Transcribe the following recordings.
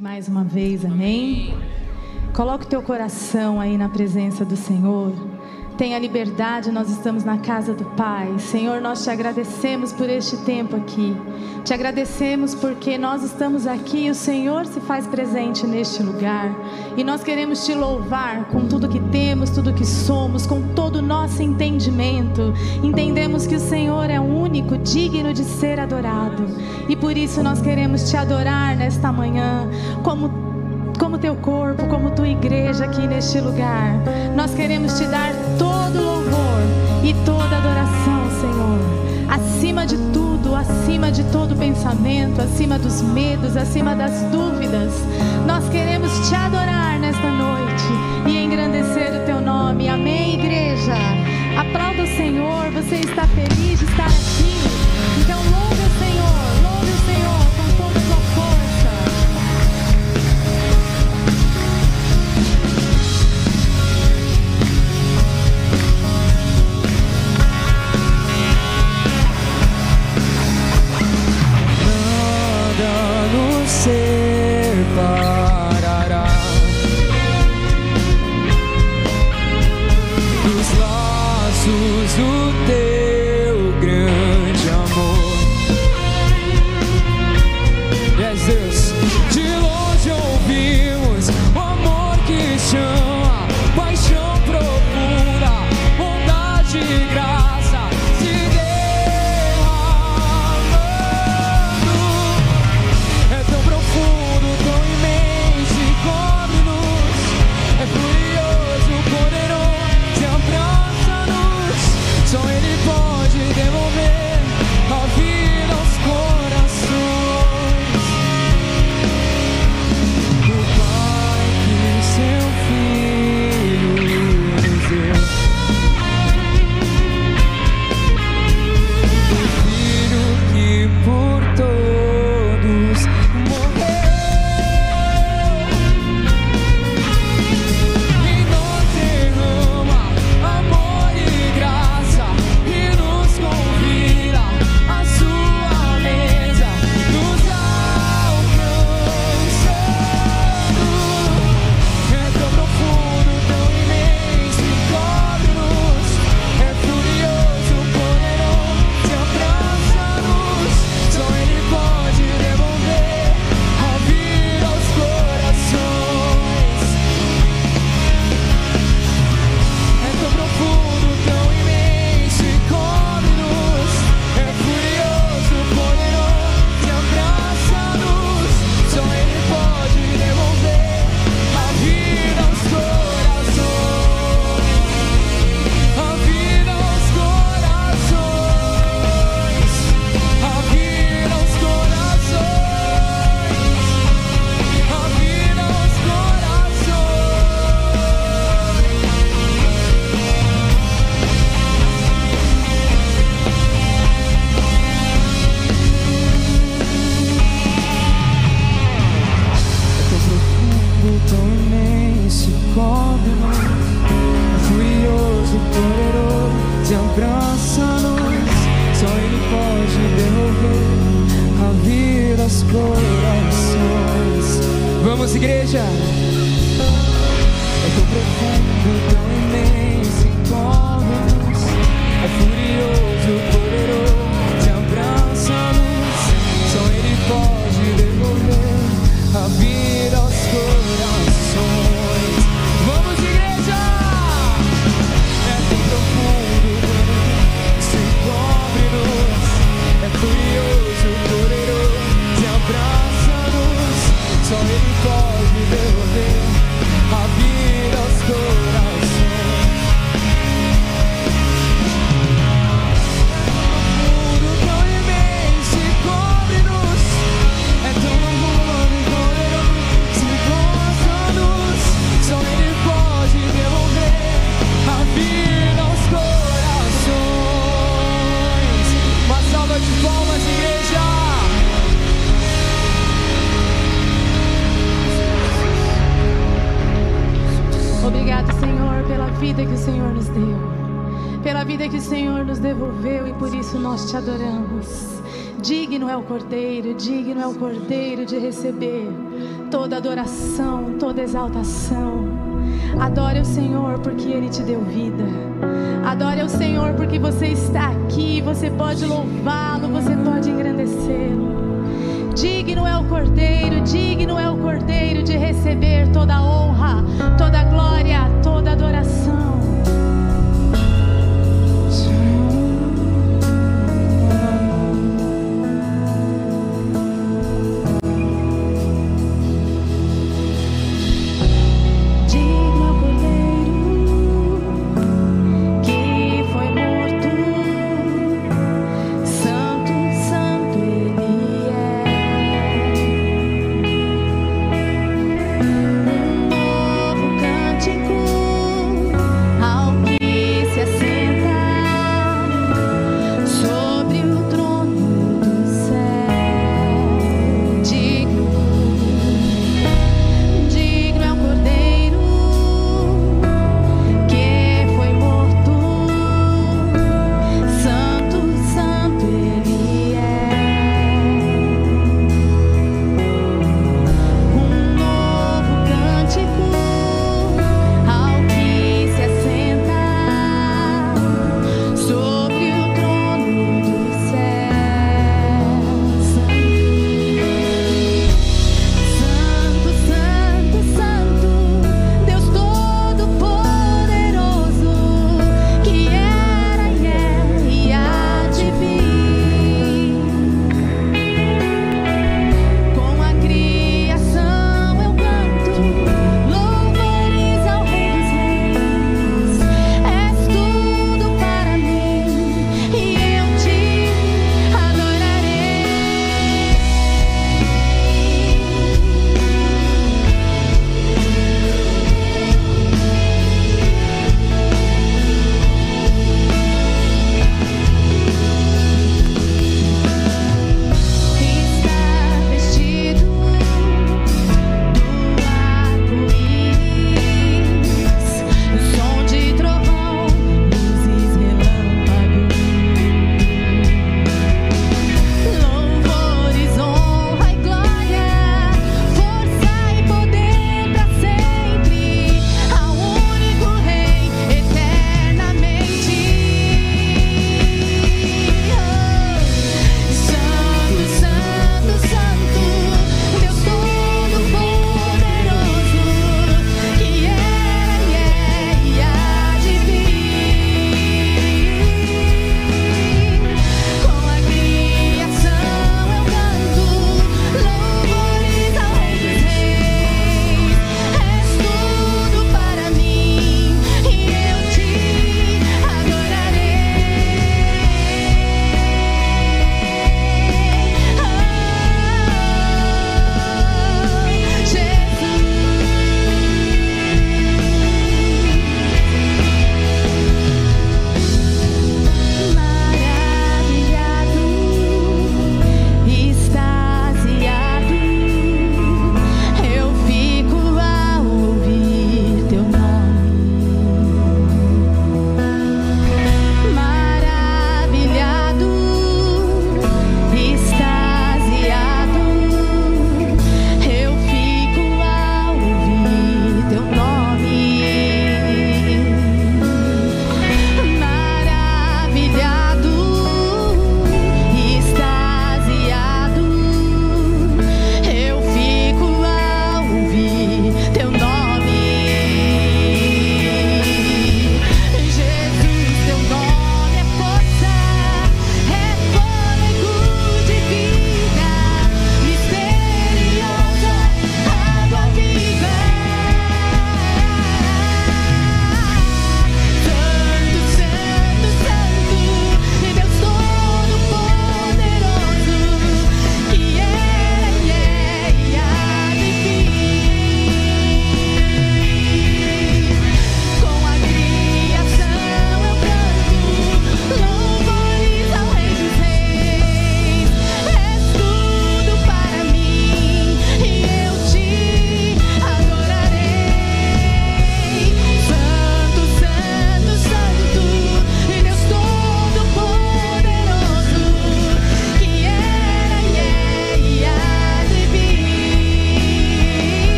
mais uma vez, amém? Coloque o teu coração aí na presença do Senhor. Tenha liberdade, nós estamos na casa do Pai. Senhor, nós te agradecemos por este tempo aqui. Te agradecemos porque nós estamos aqui e o Senhor se faz presente neste lugar. E nós queremos te louvar com tudo que temos, tudo que somos, com todo o nosso entendimento. Entendemos que o Senhor é único, digno de ser adorado. E por isso nós queremos te adorar nesta manhã, como como teu corpo, como tua igreja aqui neste lugar. Nós queremos te dar todo louvor e toda adoração, Senhor. Acima de tudo, acima de todo pensamento, acima dos medos, acima das dúvidas, nós queremos te adorar nesta noite e engrandecer o teu nome. Amém, igreja. Aplauda o Senhor. Você está feliz de estar aqui?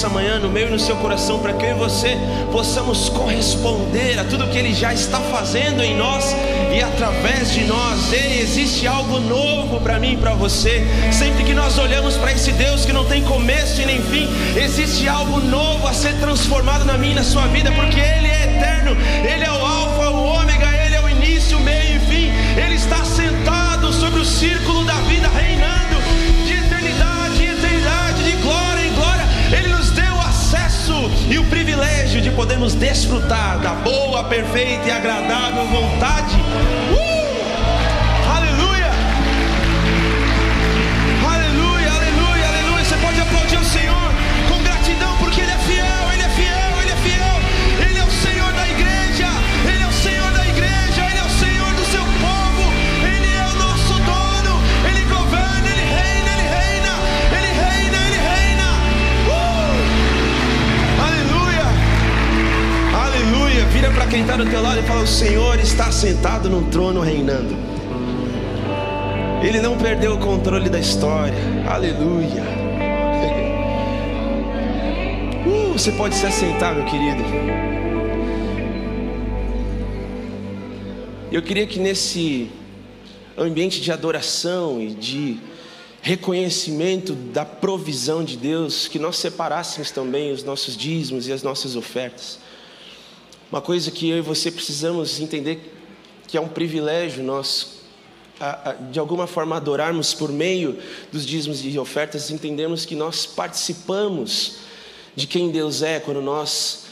Nessa manhã no meio e no seu coração para que eu e você possamos corresponder a tudo que Ele já está fazendo em nós e através de nós. Ei, existe algo novo para mim e para você. Sempre que nós olhamos para esse Deus que não tem começo e nem fim, existe algo novo a ser transformado na minha e na sua vida, porque Ele é eterno, Ele é o Alfa, podermos desfrutar da boa, perfeita e agradável vontade. Uh! Quem está do teu lado e fala: O Senhor está sentado num trono reinando. Ele não perdeu o controle da história. Aleluia. Uh, você pode se assentar, meu querido. Eu queria que nesse ambiente de adoração e de reconhecimento da provisão de Deus, que nós separássemos também os nossos dízimos e as nossas ofertas. Uma coisa que eu e você precisamos entender que é um privilégio nós, de alguma forma, adorarmos por meio dos dízimos e ofertas, entendemos que nós participamos de quem Deus é quando nós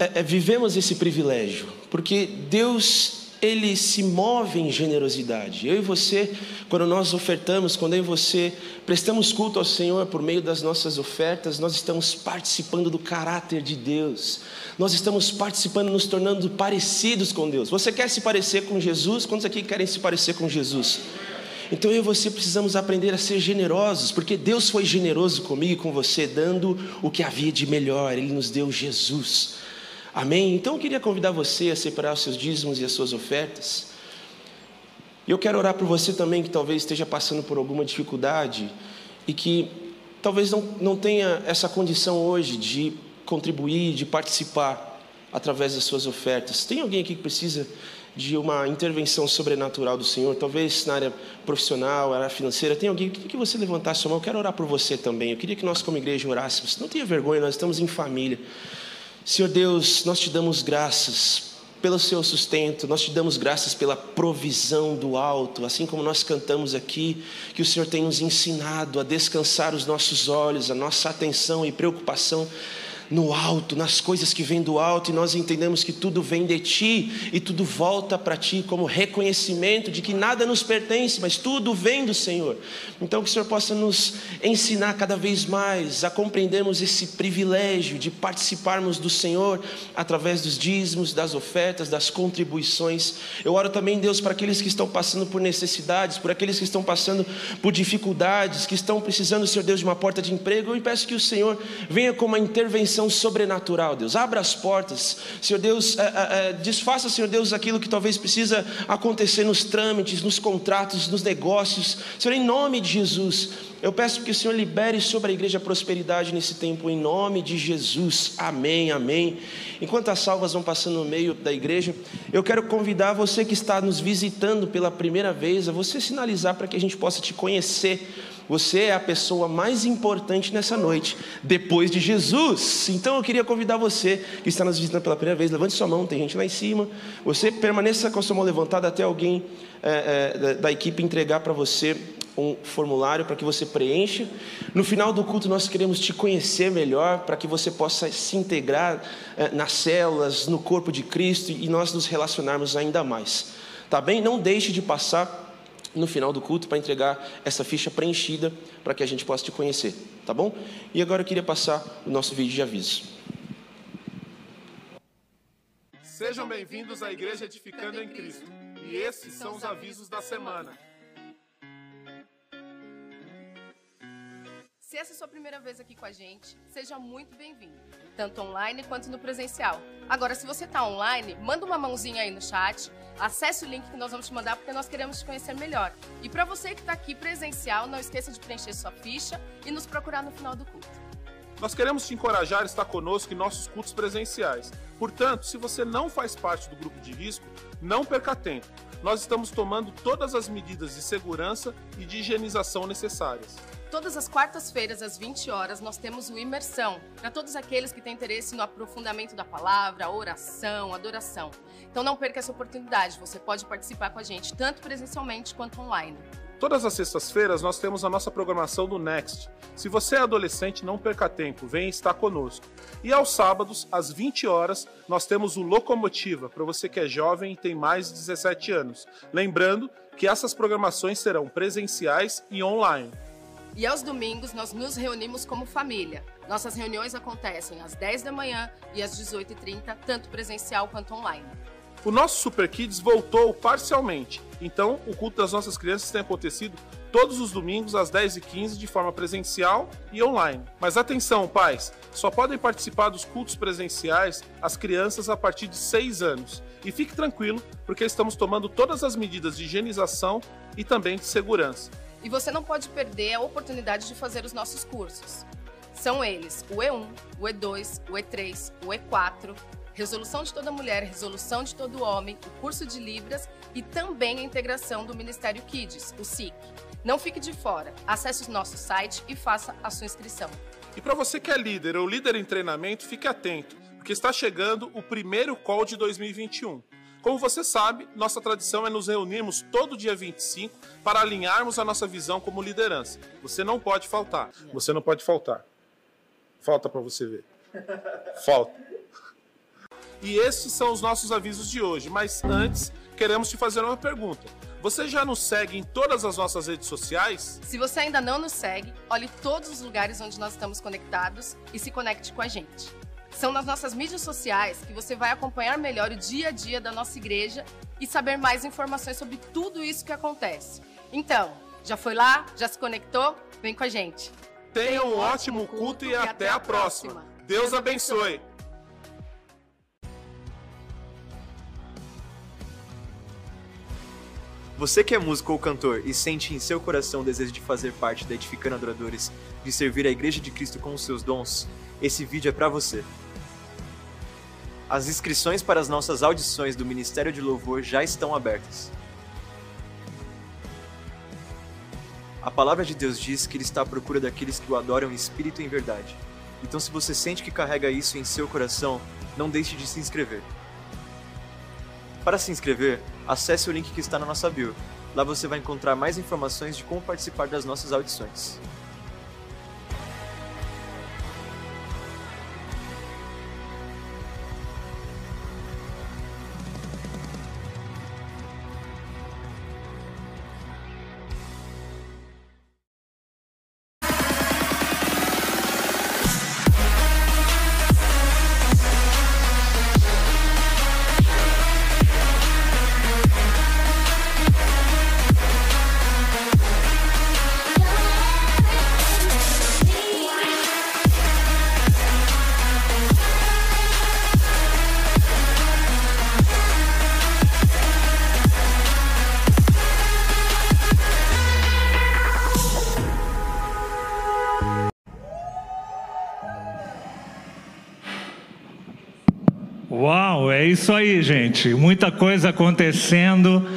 é, é, vivemos esse privilégio, porque Deus ele se move em generosidade. Eu e você, quando nós ofertamos, quando eu e você prestamos culto ao Senhor por meio das nossas ofertas, nós estamos participando do caráter de Deus. Nós estamos participando, nos tornando parecidos com Deus. Você quer se parecer com Jesus? Quantos aqui querem se parecer com Jesus? Então eu e você precisamos aprender a ser generosos, porque Deus foi generoso comigo e com você, dando o que havia de melhor. Ele nos deu Jesus. Amém? Então eu queria convidar você a separar os seus dízimos e as suas ofertas. E eu quero orar por você também que talvez esteja passando por alguma dificuldade e que talvez não, não tenha essa condição hoje de contribuir, de participar através das suas ofertas. Tem alguém aqui que precisa de uma intervenção sobrenatural do Senhor, talvez na área profissional, na área financeira, tem alguém que, que você levantasse sua mão, eu quero orar por você também. Eu queria que nós, como igreja, orássemos. Não tenha vergonha, nós estamos em família. Senhor Deus, nós te damos graças pelo seu sustento, nós te damos graças pela provisão do alto, assim como nós cantamos aqui, que o Senhor tem nos ensinado a descansar os nossos olhos, a nossa atenção e preocupação no alto, nas coisas que vêm do alto, e nós entendemos que tudo vem de Ti e tudo volta para Ti como reconhecimento de que nada nos pertence, mas tudo vem do Senhor. Então, que o Senhor possa nos ensinar cada vez mais a compreendermos esse privilégio de participarmos do Senhor através dos dízimos, das ofertas, das contribuições. Eu oro também, Deus, para aqueles que estão passando por necessidades, por aqueles que estão passando por dificuldades, que estão precisando, Senhor Deus, de uma porta de emprego. Eu peço que o Senhor venha com uma intervenção intervenção sobrenatural, Deus. Abra as portas, Senhor Deus, é, é, é, desfaça, Senhor Deus, aquilo que talvez precisa acontecer nos trâmites, nos contratos, nos negócios. Senhor, em nome de Jesus, eu peço que o Senhor libere sobre a igreja prosperidade nesse tempo, em nome de Jesus. Amém, amém. Enquanto as salvas vão passando no meio da igreja, eu quero convidar você que está nos visitando pela primeira vez a você sinalizar para que a gente possa te conhecer você é a pessoa mais importante nessa noite, depois de Jesus. Então eu queria convidar você que está nos visitando pela primeira vez, levante sua mão, tem gente lá em cima. Você permaneça com a sua mão levantada até alguém é, é, da, equipe entregar para você um formulário para que você preencha. No final do culto, nós queremos te conhecer melhor, para que você possa se integrar é, nas células, no corpo de Cristo e nós nos relacionarmos ainda mais. Tá bem? Não deixe de passar no final do culto para entregar essa ficha preenchida para que a gente possa te conhecer, tá bom? E agora eu queria passar o nosso vídeo de aviso. Sejam bem-vindos à Igreja Edificando em Cristo. E esses são os avisos da semana. Se essa é a sua primeira vez aqui com a gente, seja muito bem-vindo tanto online quanto no presencial. Agora, se você está online, manda uma mãozinha aí no chat, acesse o link que nós vamos te mandar porque nós queremos te conhecer melhor. E para você que está aqui presencial, não esqueça de preencher sua ficha e nos procurar no final do culto. Nós queremos te encorajar a estar conosco em nossos cultos presenciais. Portanto, se você não faz parte do grupo de risco, não perca tempo. Nós estamos tomando todas as medidas de segurança e de higienização necessárias. Todas as quartas-feiras, às 20 horas, nós temos o Imersão, para todos aqueles que têm interesse no aprofundamento da palavra, oração, adoração. Então não perca essa oportunidade, você pode participar com a gente, tanto presencialmente quanto online. Todas as sextas-feiras nós temos a nossa programação do Next. Se você é adolescente, não perca tempo, venha estar conosco. E aos sábados, às 20 horas, nós temos o Locomotiva, para você que é jovem e tem mais de 17 anos. Lembrando que essas programações serão presenciais e online. E aos domingos nós nos reunimos como família. Nossas reuniões acontecem às 10 da manhã e às 18h30, tanto presencial quanto online. O nosso Super Kids voltou parcialmente, então o culto das nossas crianças tem acontecido todos os domingos às 10h15 de forma presencial e online. Mas atenção, pais! Só podem participar dos cultos presenciais as crianças a partir de 6 anos. E fique tranquilo, porque estamos tomando todas as medidas de higienização e também de segurança. E você não pode perder a oportunidade de fazer os nossos cursos. São eles o E1, o E2, o E3, o E4, Resolução de Toda Mulher, Resolução de Todo Homem, o curso de Libras e também a integração do Ministério Kids, o SIC. Não fique de fora. Acesse o nosso site e faça a sua inscrição. E para você que é líder ou líder em treinamento, fique atento, porque está chegando o primeiro call de 2021. Como você sabe, nossa tradição é nos reunirmos todo dia 25 para alinharmos a nossa visão como liderança. Você não pode faltar. Você não pode faltar. Falta para você ver. Falta. E esses são os nossos avisos de hoje. Mas antes, queremos te fazer uma pergunta. Você já nos segue em todas as nossas redes sociais? Se você ainda não nos segue, olhe todos os lugares onde nós estamos conectados e se conecte com a gente. São nas nossas mídias sociais que você vai acompanhar melhor o dia a dia da nossa igreja e saber mais informações sobre tudo isso que acontece. Então, já foi lá? Já se conectou? Vem com a gente. Tenha um ótimo culto e até a próxima. Deus abençoe. Você que é músico ou cantor e sente em seu coração o desejo de fazer parte da Edificando Adoradores, de servir a Igreja de Cristo com os seus dons, esse vídeo é para você. As inscrições para as nossas audições do Ministério de Louvor já estão abertas. A palavra de Deus diz que Ele está à procura daqueles que o adoram em espírito e em verdade. Então, se você sente que carrega isso em seu coração, não deixe de se inscrever. Para se inscrever, acesse o link que está na nossa bio. Lá você vai encontrar mais informações de como participar das nossas audições. Isso aí, gente. Muita coisa acontecendo.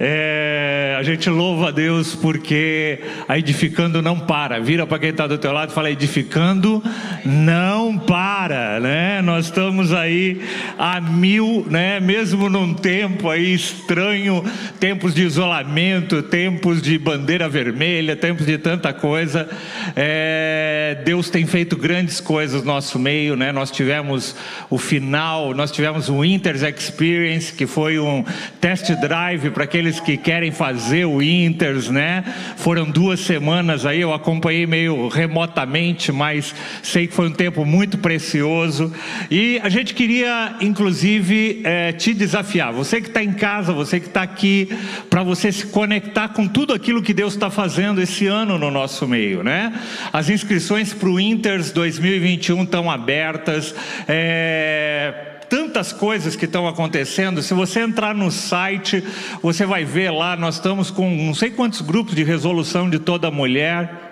É, a gente louva a Deus porque a edificando não para. Vira para quem está do teu lado e fala: edificando não para, né? Nós estamos aí a mil, né? Mesmo num tempo aí estranho, tempos de isolamento, tempos de bandeira vermelha, tempos de tanta coisa. É, Deus tem feito grandes coisas no nosso meio, né? Nós tivemos o final, nós tivemos o Winters Experience, que foi um test drive para aqueles aqueles que querem fazer o Inters, né? Foram duas semanas aí, eu acompanhei meio remotamente, mas sei que foi um tempo muito precioso. E a gente queria, inclusive, é, te desafiar. Você que está em casa, você que está aqui, para você se conectar com tudo aquilo que Deus está fazendo esse ano no nosso meio, né? As inscrições para o Inters 2021 estão abertas. É, tantas coisas que estão acontecendo. Se você entrar no site, você vai ver lá, nós estamos com não sei quantos grupos de resolução de toda mulher.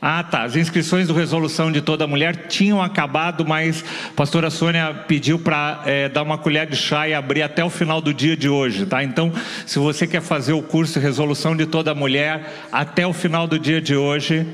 Ah, tá. As inscrições do Resolução de Toda Mulher tinham acabado, mas a pastora Sônia pediu para é, dar uma colher de chá e abrir até o final do dia de hoje, tá? Então, se você quer fazer o curso Resolução de Toda Mulher até o final do dia de hoje,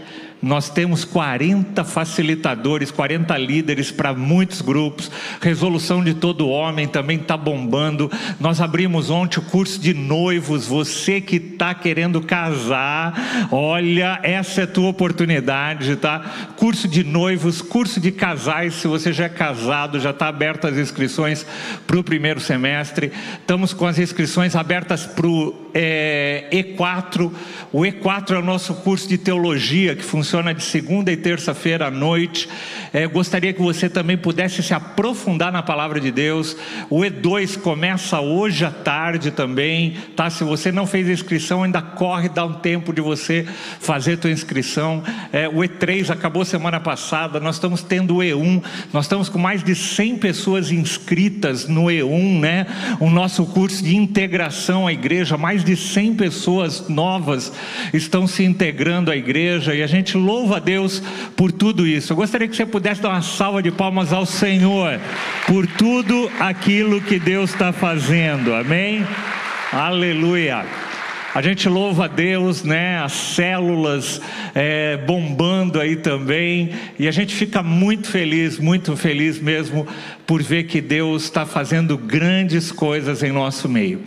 nós temos 40 facilitadores, 40 líderes para muitos grupos. Resolução de todo homem também está bombando. Nós abrimos ontem o curso de noivos. Você que está querendo casar, olha, essa é a tua oportunidade, tá? Curso de noivos, curso de casais. Se você já é casado, já está aberto as inscrições para o primeiro semestre. Estamos com as inscrições abertas para o é, E4. O E4 é o nosso curso de teologia que funciona funciona de segunda e terça-feira à noite. É, gostaria que você também pudesse se aprofundar na palavra de Deus. O E2 começa hoje à tarde também, tá? Se você não fez inscrição, ainda corre, dá um tempo de você fazer tua inscrição. É, o E3 acabou semana passada, nós estamos tendo o E1, nós estamos com mais de 100 pessoas inscritas no E1, né? O nosso curso de integração à igreja, mais de 100 pessoas novas estão se integrando à igreja e a gente louva a Deus por tudo isso. Eu gostaria que você pudesse dar uma salva de palmas ao Senhor por tudo aquilo que Deus está fazendo. Amém? Aleluia. A gente louva a Deus, né? As células é, bombando aí também, e a gente fica muito feliz, muito feliz mesmo por ver que Deus está fazendo grandes coisas em nosso meio.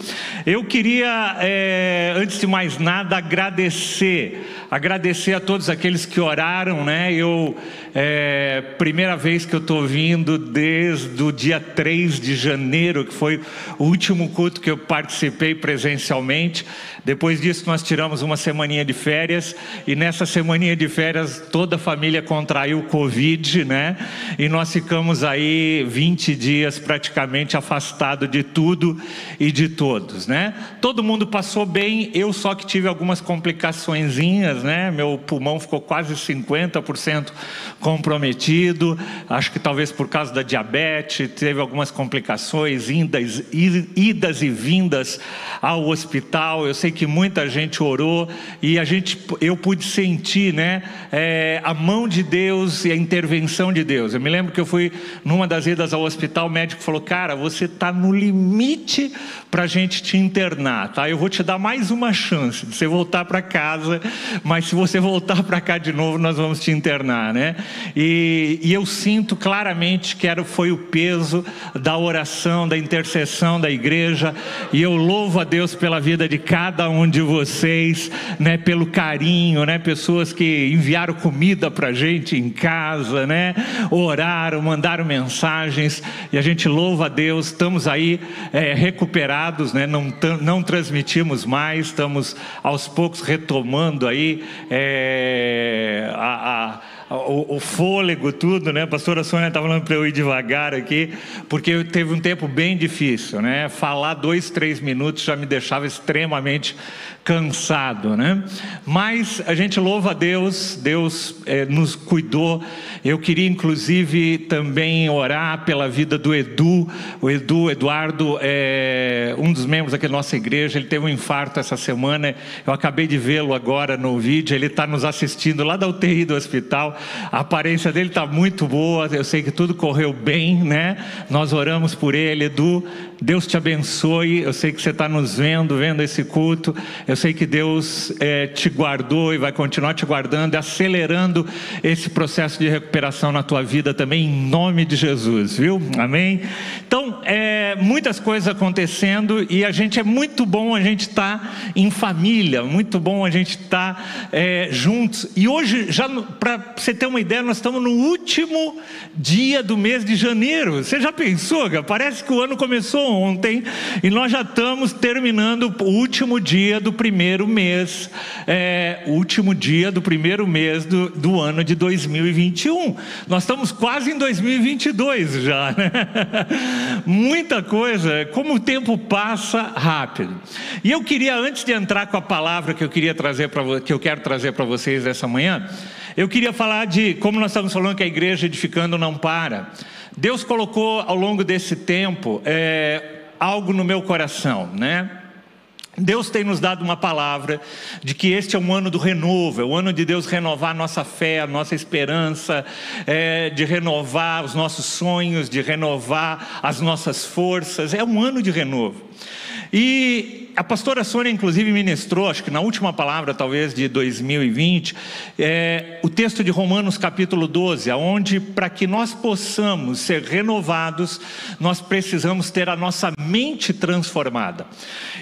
Eu queria, é, antes de mais nada, agradecer, agradecer a todos aqueles que oraram, né? Eu, é, primeira vez que eu estou vindo desde o dia 3 de janeiro, que foi o último culto que eu participei presencialmente. Depois disso, nós tiramos uma semaninha de férias e nessa semaninha de férias toda a família contraiu Covid, né? E nós ficamos aí 20 dias praticamente afastado de tudo e de todos, né? Todo mundo passou bem, eu só que tive algumas complicaçõezinhas, né? Meu pulmão ficou quase 50% comprometido, acho que talvez por causa da diabetes, teve algumas complicações, idas, idas e vindas ao hospital. Eu sei que muita gente orou e a gente, eu pude sentir, né, é, a mão de Deus e a intervenção de Deus. Eu me lembro que eu fui numa das idas ao hospital, o médico falou: "Cara, você está no limite para a gente te internar, tá? Eu vou te dar mais uma chance de você voltar para casa, mas se você voltar para cá de novo, nós vamos te internar, né?" E, e eu sinto claramente que era, foi o peso da oração, da intercessão da igreja, e eu louvo a Deus pela vida de cada cada um de vocês, né, pelo carinho, né, pessoas que enviaram comida para gente em casa, né, oraram, mandaram mensagens e a gente louva a Deus. Estamos aí é, recuperados, né, não, não transmitimos mais, estamos aos poucos retomando aí é, a, a o, o, fôlego, tudo, né? A pastora Sônia estava falando para eu ir devagar aqui, porque teve um tempo bem difícil, né? Falar dois, três minutos já me deixava extremamente cansado, né? Mas a gente louva a Deus, Deus é, nos cuidou. Eu queria inclusive também orar pela vida do Edu. O Edu, Eduardo, é um dos membros aqui da nossa igreja. Ele teve um infarto essa semana. Eu acabei de vê-lo agora no vídeo. Ele está nos assistindo lá da UTI do hospital. A aparência dele está muito boa. Eu sei que tudo correu bem, né? Nós oramos por ele, Edu. Deus te abençoe. Eu sei que você está nos vendo, vendo esse culto. Eu sei que Deus é, te guardou e vai continuar te guardando, acelerando esse processo de recuperação na tua vida também, em nome de Jesus, viu? Amém? Então, é, muitas coisas acontecendo e a gente é muito bom a gente estar tá em família, muito bom a gente estar tá, é, juntos. E hoje, já para você ter uma ideia, nós estamos no último dia do mês de janeiro. Você já pensou, cara? Parece que o ano começou ontem e nós já estamos terminando o último dia do primeiro mês, é, último dia do primeiro mês do, do ano de 2021. Nós estamos quase em 2022 já, né? Muita coisa, como o tempo passa rápido. E eu queria, antes de entrar com a palavra que eu queria trazer para que eu quero trazer para vocês essa manhã, eu queria falar de como nós estamos falando que a igreja edificando não para. Deus colocou ao longo desse tempo é, algo no meu coração, né? Deus tem nos dado uma palavra de que este é um ano do renovo, é o ano de Deus renovar a nossa fé, a nossa esperança, é, de renovar os nossos sonhos, de renovar as nossas forças, é um ano de renovo. E a pastora Sônia, inclusive, ministrou, acho que na última palavra, talvez, de 2020, é, o texto de Romanos, capítulo 12, onde, para que nós possamos ser renovados, nós precisamos ter a nossa mente transformada.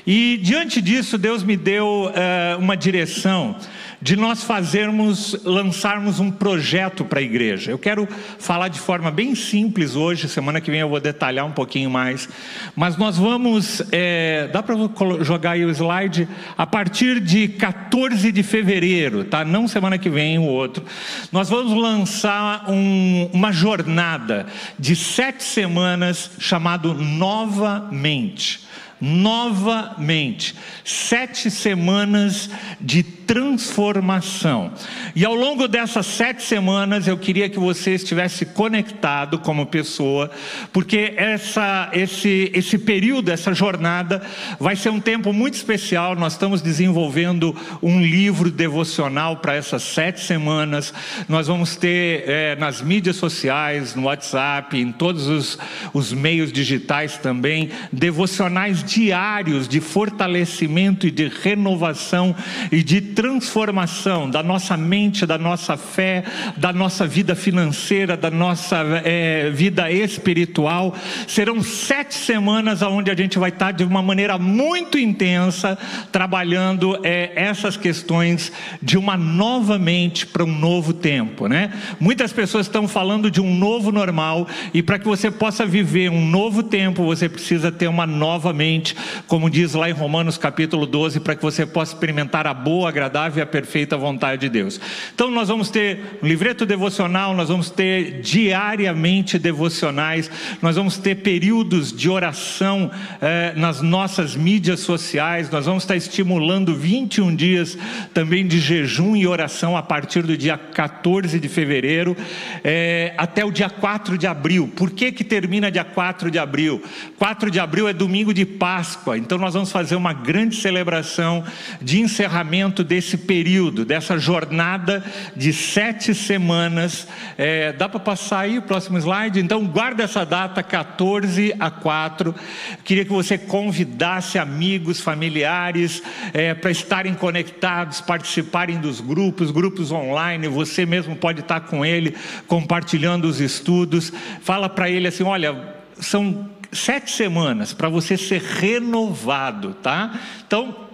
E diante disso, Deus me deu é, uma direção de nós fazermos, lançarmos um projeto para a igreja. Eu quero falar de forma bem simples hoje, semana que vem eu vou detalhar um pouquinho mais, mas nós vamos, é, dá para jogar aí o slide, a partir de 14 de fevereiro, tá? Não semana que vem, o outro, nós vamos lançar um, uma jornada de sete semanas chamado Novamente novamente. Sete semanas de transformação. E ao longo dessas sete semanas eu queria que você estivesse conectado como pessoa, porque essa, esse, esse período, essa jornada, vai ser um tempo muito especial. Nós estamos desenvolvendo um livro devocional para essas sete semanas. Nós vamos ter é, nas mídias sociais, no WhatsApp, em todos os, os meios digitais também, devocionais diários de fortalecimento e de renovação e de transformação da nossa mente, da nossa fé, da nossa vida financeira, da nossa é, vida espiritual. Serão sete semanas onde a gente vai estar de uma maneira muito intensa trabalhando é, essas questões de uma nova mente para um novo tempo, né? Muitas pessoas estão falando de um novo normal e para que você possa viver um novo tempo, você precisa ter uma nova mente, como diz lá em Romanos capítulo 12, para que você possa experimentar a boa, agradável e a perfeita vontade de Deus. Então nós vamos ter um livreto devocional, nós vamos ter diariamente devocionais, nós vamos ter períodos de oração eh, nas nossas mídias sociais, nós vamos estar estimulando 21 dias também de jejum e oração a partir do dia 14 de fevereiro eh, até o dia 4 de abril. Por que, que termina dia 4 de abril? 4 de abril é domingo de Páscoa, então nós vamos fazer uma grande celebração de encerramento desse período, dessa jornada de sete semanas. É, dá para passar aí o próximo slide? Então, guarda essa data, 14 a 4. Queria que você convidasse amigos, familiares, é, para estarem conectados, participarem dos grupos, grupos online. Você mesmo pode estar com ele, compartilhando os estudos. Fala para ele assim: olha, são sete semanas para você ser renovado, tá? Então,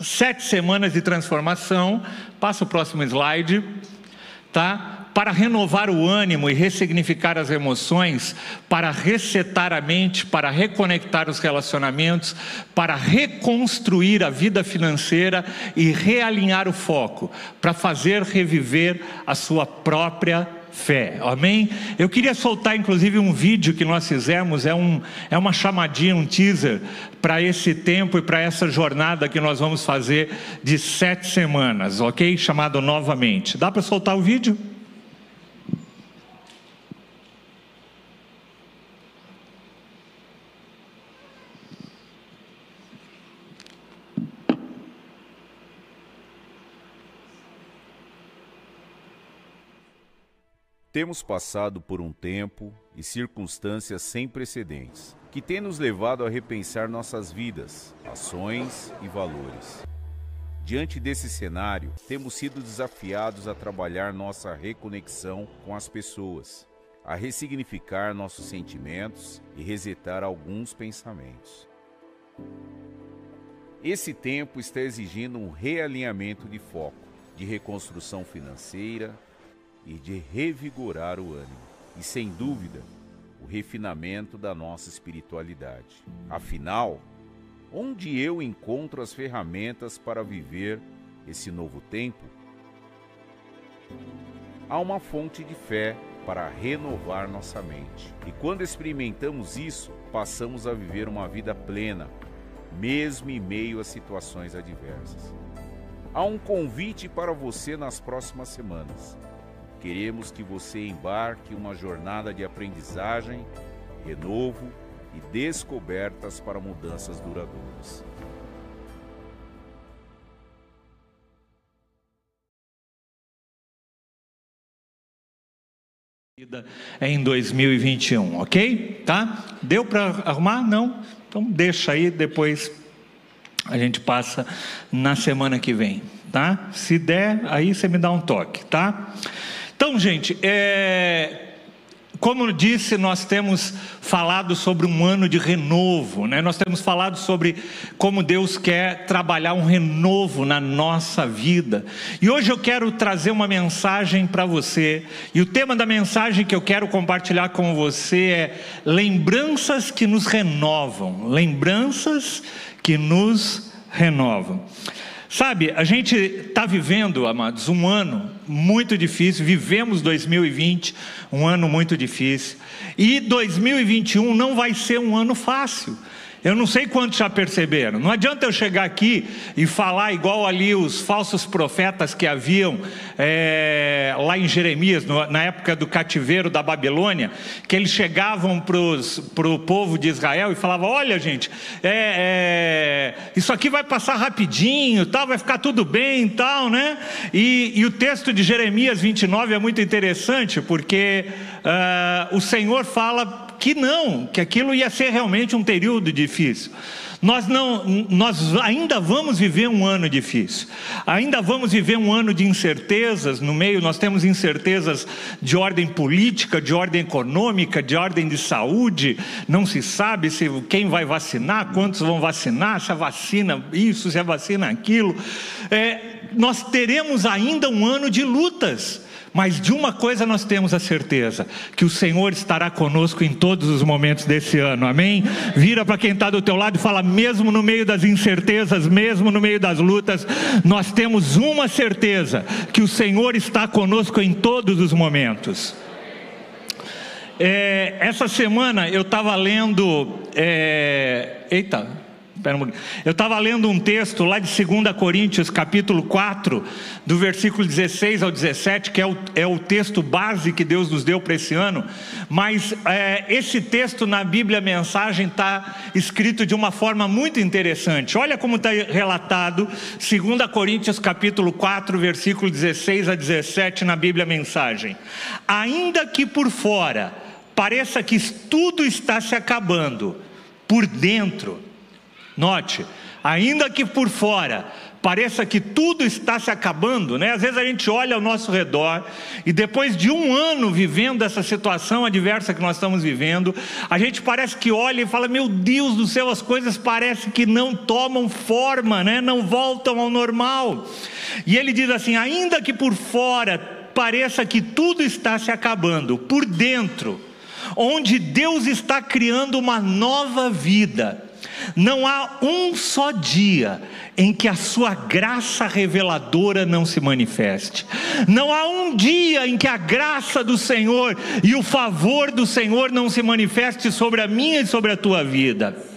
Sete semanas de transformação. Passa o próximo slide. Tá? Para renovar o ânimo e ressignificar as emoções, para resetar a mente, para reconectar os relacionamentos, para reconstruir a vida financeira e realinhar o foco, para fazer reviver a sua própria fé. Amém? Eu queria soltar inclusive um vídeo que nós fizemos, é, um, é uma chamadinha, um teaser para esse tempo e para essa jornada que nós vamos fazer de sete semanas, ok? Chamado novamente. Dá para soltar o vídeo? Temos passado por um tempo e circunstâncias sem precedentes, que têm nos levado a repensar nossas vidas, ações e valores. Diante desse cenário, temos sido desafiados a trabalhar nossa reconexão com as pessoas, a ressignificar nossos sentimentos e resetar alguns pensamentos. Esse tempo está exigindo um realinhamento de foco, de reconstrução financeira, e de revigorar o ânimo. E sem dúvida, o refinamento da nossa espiritualidade. Afinal, onde eu encontro as ferramentas para viver esse novo tempo? Há uma fonte de fé para renovar nossa mente. E quando experimentamos isso, passamos a viver uma vida plena, mesmo em meio a situações adversas. Há um convite para você nas próximas semanas. Queremos que você embarque uma jornada de aprendizagem, renovo e descobertas para mudanças duradouras. Em 2021, ok? Tá? Deu para arrumar? Não? Então deixa aí, depois a gente passa na semana que vem, tá? Se der, aí você me dá um toque, tá? Então, gente, é, como eu disse, nós temos falado sobre um ano de renovo, né? nós temos falado sobre como Deus quer trabalhar um renovo na nossa vida. E hoje eu quero trazer uma mensagem para você, e o tema da mensagem que eu quero compartilhar com você é lembranças que nos renovam. Lembranças que nos renovam. Sabe, a gente está vivendo, amados, um ano muito difícil, vivemos 2020, um ano muito difícil, e 2021 não vai ser um ano fácil. Eu não sei quantos já perceberam. Não adianta eu chegar aqui e falar igual ali os falsos profetas que haviam é, lá em Jeremias, no, na época do cativeiro da Babilônia, que eles chegavam para o povo de Israel e falavam: Olha, gente, é, é, isso aqui vai passar rapidinho, tal, vai ficar tudo bem, tal, né? E, e o texto de Jeremias 29 é muito interessante porque uh, o Senhor fala que não, que aquilo ia ser realmente um período difícil. Nós não, nós ainda vamos viver um ano difícil. Ainda vamos viver um ano de incertezas no meio, nós temos incertezas de ordem política, de ordem econômica, de ordem de saúde. Não se sabe se quem vai vacinar, quantos vão vacinar, se a vacina isso, se a vacina aquilo. É, nós teremos ainda um ano de lutas. Mas de uma coisa nós temos a certeza: que o Senhor estará conosco em todos os momentos desse ano, amém? Vira para quem está do teu lado e fala: mesmo no meio das incertezas, mesmo no meio das lutas, nós temos uma certeza: que o Senhor está conosco em todos os momentos. É, essa semana eu estava lendo. É, eita, eu estava lendo um texto lá de 2 Coríntios, capítulo 4, do versículo 16 ao 17, que é o, é o texto base que Deus nos deu para esse ano, mas é, esse texto na Bíblia Mensagem está escrito de uma forma muito interessante. Olha como está relatado, 2 Coríntios, capítulo 4, versículo 16 a 17, na Bíblia Mensagem. Ainda que por fora pareça que tudo está se acabando, por dentro, Note, ainda que por fora pareça que tudo está se acabando, né? Às vezes a gente olha ao nosso redor e depois de um ano vivendo essa situação adversa que nós estamos vivendo, a gente parece que olha e fala: Meu Deus do céu, as coisas parecem que não tomam forma, né? Não voltam ao normal. E ele diz assim: ainda que por fora pareça que tudo está se acabando, por dentro, onde Deus está criando uma nova vida não há um só dia em que a sua graça reveladora não se manifeste. Não há um dia em que a graça do Senhor e o favor do Senhor não se manifeste sobre a minha e sobre a tua vida.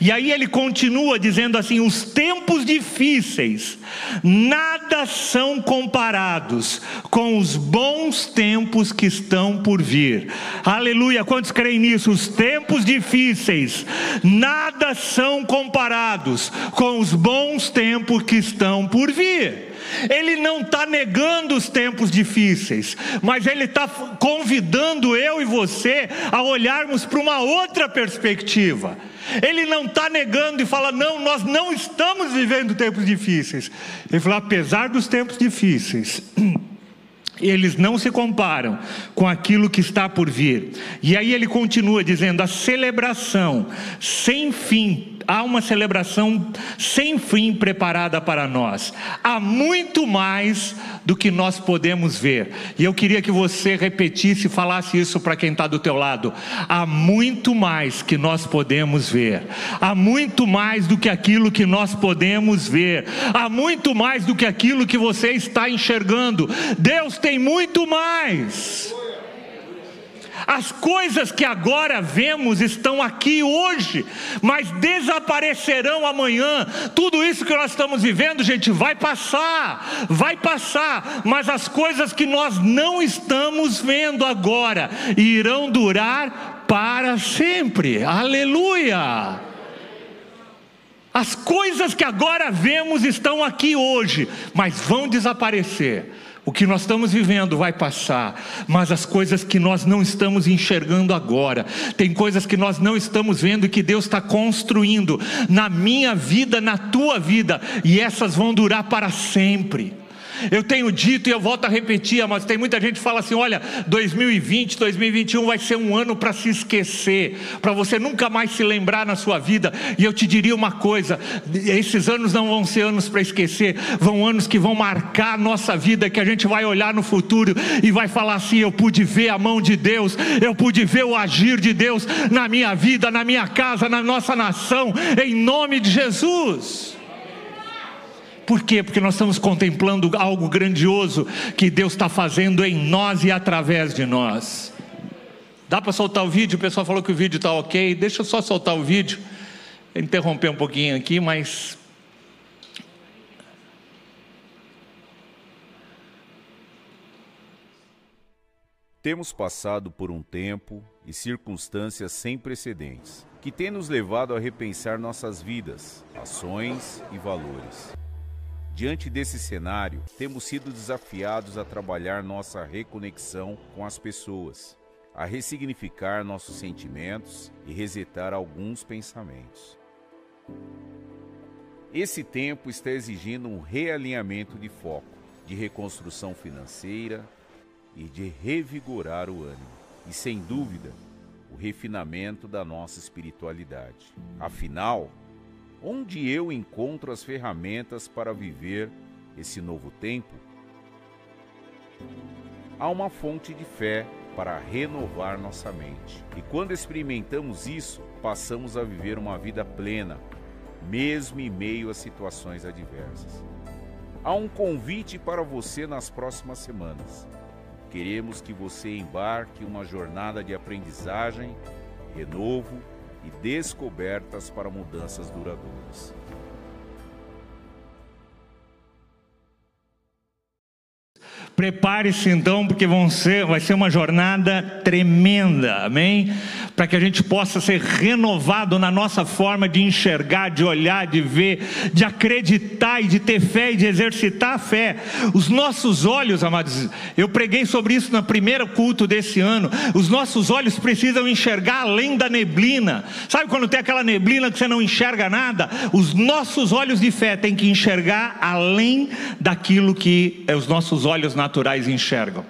E aí ele continua dizendo assim: os tempos difíceis nada são comparados com os bons tempos que estão por vir. Aleluia, quantos creem nisso? Os tempos difíceis nada são comparados com os bons tempos que estão por vir. Ele não está negando os tempos difíceis, mas ele está convidando eu e você a olharmos para uma outra perspectiva. Ele não está negando e fala, não, nós não estamos vivendo tempos difíceis. Ele fala, apesar dos tempos difíceis, eles não se comparam com aquilo que está por vir. E aí ele continua dizendo: a celebração sem fim há uma celebração sem fim preparada para nós. Há muito mais do que nós podemos ver. E eu queria que você repetisse e falasse isso para quem está do teu lado. Há muito mais que nós podemos ver. Há muito mais do que aquilo que nós podemos ver. Há muito mais do que aquilo que você está enxergando. Deus tem muito mais. As coisas que agora vemos estão aqui hoje, mas desaparecerão amanhã. Tudo isso que nós estamos vivendo, gente, vai passar, vai passar, mas as coisas que nós não estamos vendo agora irão durar para sempre. Aleluia! As coisas que agora vemos estão aqui hoje, mas vão desaparecer. O que nós estamos vivendo vai passar, mas as coisas que nós não estamos enxergando agora, tem coisas que nós não estamos vendo e que Deus está construindo na minha vida, na tua vida, e essas vão durar para sempre. Eu tenho dito e eu volto a repetir, mas tem muita gente que fala assim: olha, 2020, 2021 vai ser um ano para se esquecer, para você nunca mais se lembrar na sua vida. E eu te diria uma coisa: esses anos não vão ser anos para esquecer, vão anos que vão marcar a nossa vida, que a gente vai olhar no futuro e vai falar assim: eu pude ver a mão de Deus, eu pude ver o agir de Deus na minha vida, na minha casa, na nossa nação, em nome de Jesus. Por quê? Porque nós estamos contemplando algo grandioso que Deus está fazendo em nós e através de nós. Dá para soltar o vídeo? O pessoal falou que o vídeo está ok. Deixa eu só soltar o vídeo. Interromper um pouquinho aqui, mas. Temos passado por um tempo e circunstâncias sem precedentes, que têm nos levado a repensar nossas vidas, ações e valores. Diante desse cenário, temos sido desafiados a trabalhar nossa reconexão com as pessoas, a ressignificar nossos sentimentos e resetar alguns pensamentos. Esse tempo está exigindo um realinhamento de foco, de reconstrução financeira e de revigorar o ânimo. E sem dúvida, o refinamento da nossa espiritualidade. Afinal, Onde eu encontro as ferramentas para viver esse novo tempo? Há uma fonte de fé para renovar nossa mente. E quando experimentamos isso, passamos a viver uma vida plena, mesmo em meio a situações adversas. Há um convite para você nas próximas semanas. Queremos que você embarque uma jornada de aprendizagem, renovo e descobertas para mudanças duradouras. Prepare-se então, porque vão ser, vai ser uma jornada tremenda, amém? Para que a gente possa ser renovado na nossa forma de enxergar, de olhar, de ver, de acreditar e de ter fé e de exercitar a fé. Os nossos olhos, amados, eu preguei sobre isso no primeiro culto desse ano. Os nossos olhos precisam enxergar além da neblina. Sabe quando tem aquela neblina que você não enxerga nada? Os nossos olhos de fé têm que enxergar além daquilo que os nossos olhos naturais naturais enxergam.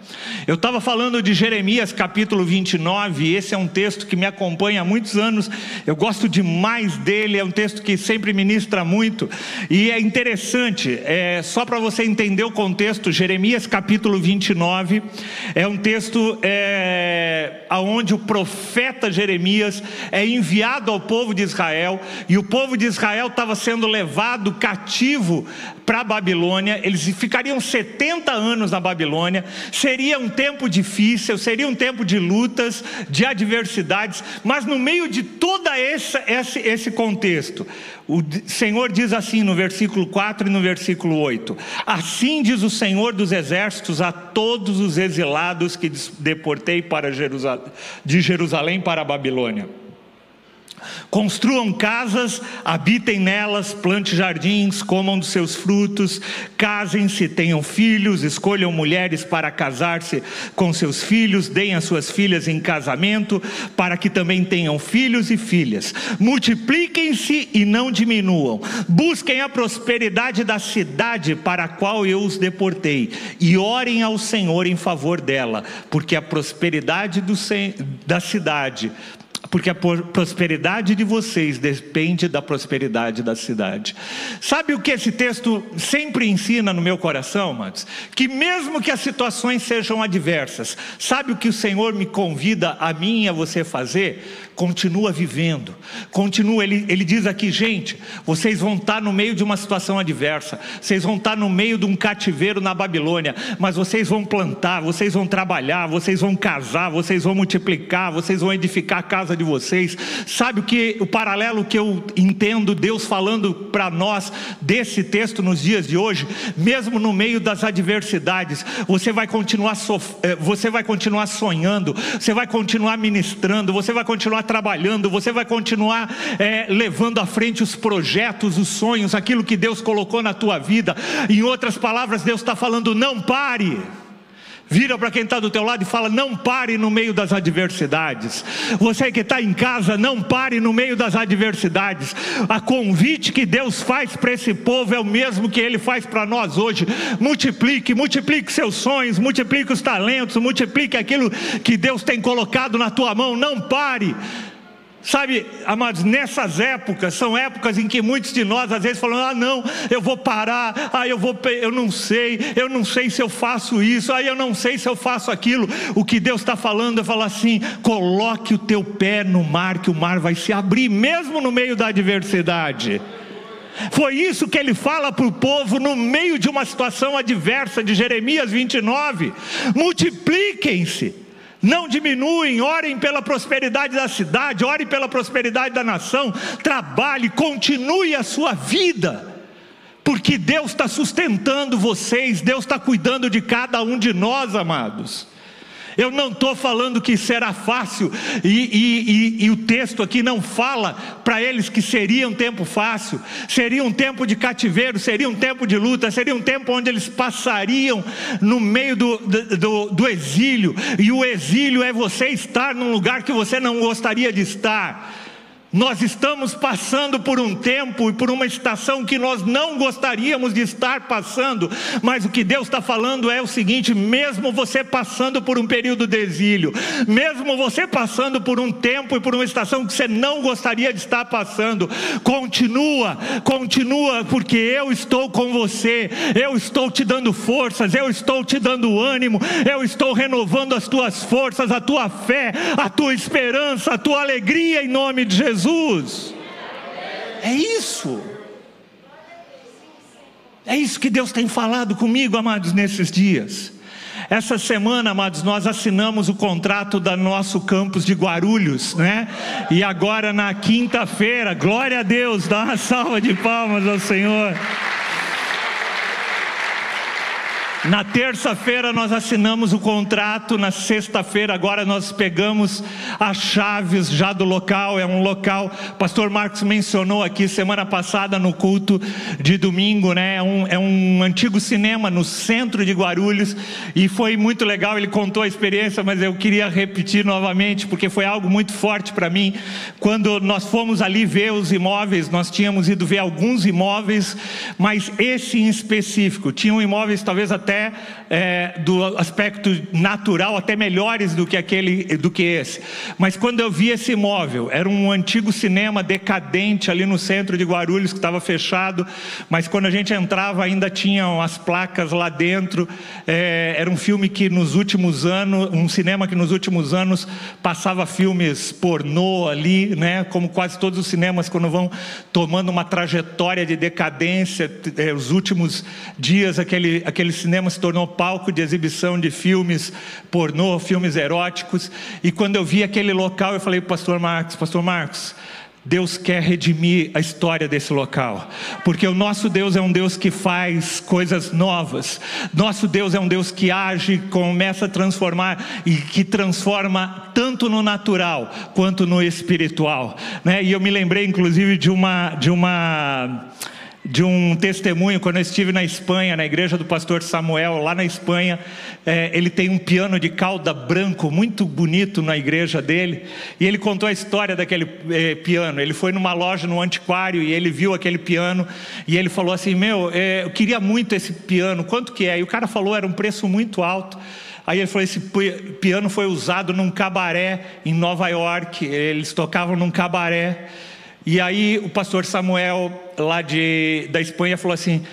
Eu estava falando de Jeremias capítulo 29, e esse é um texto que me acompanha há muitos anos, eu gosto demais dele, é um texto que sempre ministra muito, e é interessante, é, só para você entender o contexto, Jeremias capítulo 29 é um texto é, onde o profeta Jeremias é enviado ao povo de Israel, e o povo de Israel estava sendo levado cativo para a Babilônia, eles ficariam 70 anos na Babilônia, seria um tempo difícil, seria um tempo de lutas, de adversidades, mas no meio de todo esse, esse, esse contexto, o Senhor diz assim no versículo 4 e no versículo 8: Assim diz o Senhor dos exércitos a todos os exilados que deportei para Jerusalém, de Jerusalém para a Babilônia Construam casas, habitem nelas, plante jardins, comam dos seus frutos, casem-se, tenham filhos, escolham mulheres para casar-se com seus filhos, deem as suas filhas em casamento, para que também tenham filhos e filhas. Multipliquem-se e não diminuam. Busquem a prosperidade da cidade para a qual eu os deportei, e orem ao Senhor em favor dela, porque a prosperidade do, da cidade porque a prosperidade de vocês depende da prosperidade da cidade. Sabe o que esse texto sempre ensina no meu coração, amados? Que mesmo que as situações sejam adversas, sabe o que o Senhor me convida a mim e a você fazer? Continua vivendo, continua. Ele, ele diz aqui, gente, vocês vão estar no meio de uma situação adversa, vocês vão estar no meio de um cativeiro na Babilônia, mas vocês vão plantar, vocês vão trabalhar, vocês vão casar, vocês vão multiplicar, vocês vão edificar a casa de vocês. Sabe o que o paralelo que eu entendo Deus falando para nós desse texto nos dias de hoje, mesmo no meio das adversidades, você vai continuar sof... Eh, você vai continuar sonhando, você vai continuar ministrando, você vai continuar trabalhando, você vai continuar é, levando à frente os projetos, os sonhos, aquilo que Deus colocou na tua vida. Em outras palavras, Deus está falando: não pare. Vira para quem está do teu lado e fala: não pare no meio das adversidades. Você que está em casa, não pare no meio das adversidades. A convite que Deus faz para esse povo é o mesmo que Ele faz para nós hoje. Multiplique, multiplique seus sonhos, multiplique os talentos, multiplique aquilo que Deus tem colocado na tua mão. Não pare. Sabe, amados, nessas épocas, são épocas em que muitos de nós às vezes falam: ah, não, eu vou parar, ah, eu vou, eu não sei, eu não sei se eu faço isso, ah, eu não sei se eu faço aquilo. O que Deus está falando é falar assim: coloque o teu pé no mar, que o mar vai se abrir, mesmo no meio da adversidade. Foi isso que ele fala para o povo no meio de uma situação adversa de Jeremias 29. Multipliquem-se não diminuem, orem pela prosperidade da cidade, orem pela prosperidade da nação, trabalhe, continue a sua vida, porque Deus está sustentando vocês, Deus está cuidando de cada um de nós, amados. Eu não estou falando que será fácil, e, e, e, e o texto aqui não fala para eles que seria um tempo fácil, seria um tempo de cativeiro, seria um tempo de luta, seria um tempo onde eles passariam no meio do, do, do exílio, e o exílio é você estar num lugar que você não gostaria de estar. Nós estamos passando por um tempo e por uma estação que nós não gostaríamos de estar passando, mas o que Deus está falando é o seguinte: mesmo você passando por um período de exílio, mesmo você passando por um tempo e por uma estação que você não gostaria de estar passando, continua, continua, porque eu estou com você, eu estou te dando forças, eu estou te dando ânimo, eu estou renovando as tuas forças, a tua fé, a tua esperança, a tua alegria em nome de Jesus. Jesus. É isso. É isso que Deus tem falado comigo, amados, nesses dias. Essa semana, amados, nós assinamos o contrato da nosso campus de Guarulhos, né? E agora na quinta-feira, glória a Deus, dá uma salva de palmas ao Senhor. Na terça-feira nós assinamos o contrato, na sexta-feira agora nós pegamos as chaves já do local, é um local, pastor Marcos mencionou aqui semana passada no culto de domingo, né? É um, é um antigo cinema no centro de Guarulhos e foi muito legal, ele contou a experiência, mas eu queria repetir novamente porque foi algo muito forte para mim. Quando nós fomos ali ver os imóveis, nós tínhamos ido ver alguns imóveis, mas esse em específico, tinham imóveis talvez até até é, do aspecto natural, até melhores do que aquele, do que esse. Mas quando eu vi esse imóvel, era um antigo cinema decadente ali no centro de Guarulhos que estava fechado, mas quando a gente entrava ainda tinham as placas lá dentro. É, era um filme que nos últimos anos, um cinema que nos últimos anos passava filmes pornô ali, né? Como quase todos os cinemas quando vão tomando uma trajetória de decadência, é, os últimos dias aquele aquele cinema cinema se tornou palco de exibição de filmes pornô, filmes eróticos. E quando eu vi aquele local, eu falei para o pastor Marcos: Pastor Marcos, Deus quer redimir a história desse local, porque o nosso Deus é um Deus que faz coisas novas, nosso Deus é um Deus que age, começa a transformar e que transforma tanto no natural quanto no espiritual, né? E eu me lembrei, inclusive, de uma de uma de um testemunho quando eu estive na Espanha, na igreja do pastor Samuel, lá na Espanha. É, ele tem um piano de cauda branco muito bonito na igreja dele. E ele contou a história daquele é, piano. Ele foi numa loja no antiquário e ele viu aquele piano. E ele falou assim: Meu, é, eu queria muito esse piano, quanto que é? E o cara falou: era um preço muito alto. Aí ele falou: esse piano foi usado num cabaré em Nova York. Eles tocavam num cabaré. E aí o pastor Samuel, lá de, da Espanha, falou assim: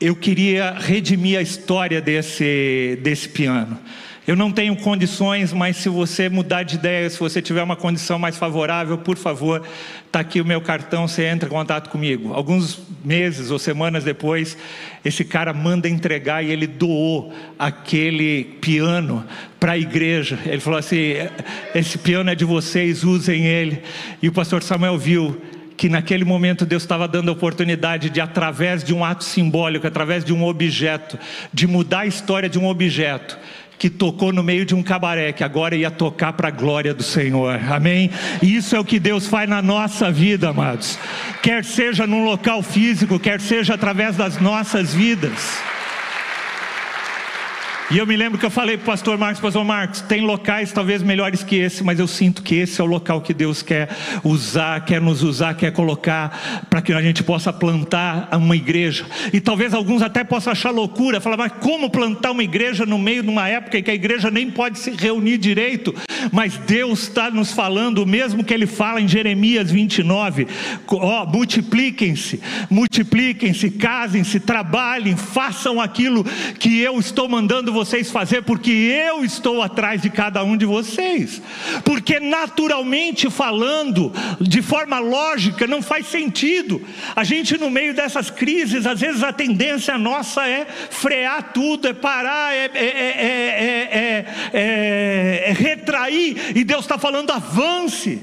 eu queria redimir a história desse, desse piano. Eu não tenho condições, mas se você mudar de ideia, se você tiver uma condição mais favorável, por favor, está aqui o meu cartão, você entra em contato comigo. Alguns meses ou semanas depois, esse cara manda entregar e ele doou aquele piano para a igreja. Ele falou assim: esse piano é de vocês, usem ele. E o pastor Samuel viu que naquele momento Deus estava dando a oportunidade de, através de um ato simbólico, através de um objeto, de mudar a história de um objeto que tocou no meio de um cabaré, que agora ia tocar para a glória do Senhor, amém? Isso é o que Deus faz na nossa vida, amados, quer seja num local físico, quer seja através das nossas vidas. E eu me lembro que eu falei para o pastor Marcos, pastor Marcos, tem locais talvez melhores que esse, mas eu sinto que esse é o local que Deus quer usar, quer nos usar, quer colocar para que a gente possa plantar uma igreja. E talvez alguns até possam achar loucura, falar, mas como plantar uma igreja no meio de uma época em que a igreja nem pode se reunir direito? Mas Deus está nos falando, o mesmo que Ele fala em Jeremias 29, ó, multipliquem-se, multipliquem-se, casem-se, trabalhem, façam aquilo que eu estou mandando vocês fazer, porque eu estou atrás de cada um de vocês. Porque naturalmente falando, de forma lógica, não faz sentido. A gente, no meio dessas crises, às vezes a tendência nossa é frear tudo, é parar, é, é, é, é retrair, e Deus está falando, avance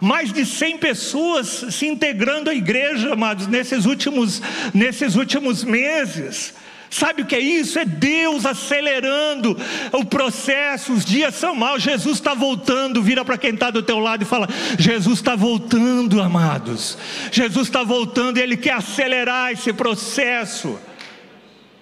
mais de 100 pessoas se integrando à igreja, amados, nesses últimos, nesses últimos meses. Sabe o que é isso? É Deus acelerando o processo. Os dias são maus. Jesus está voltando. Vira para quem está do teu lado e fala: Jesus está voltando, amados. Jesus está voltando e Ele quer acelerar esse processo.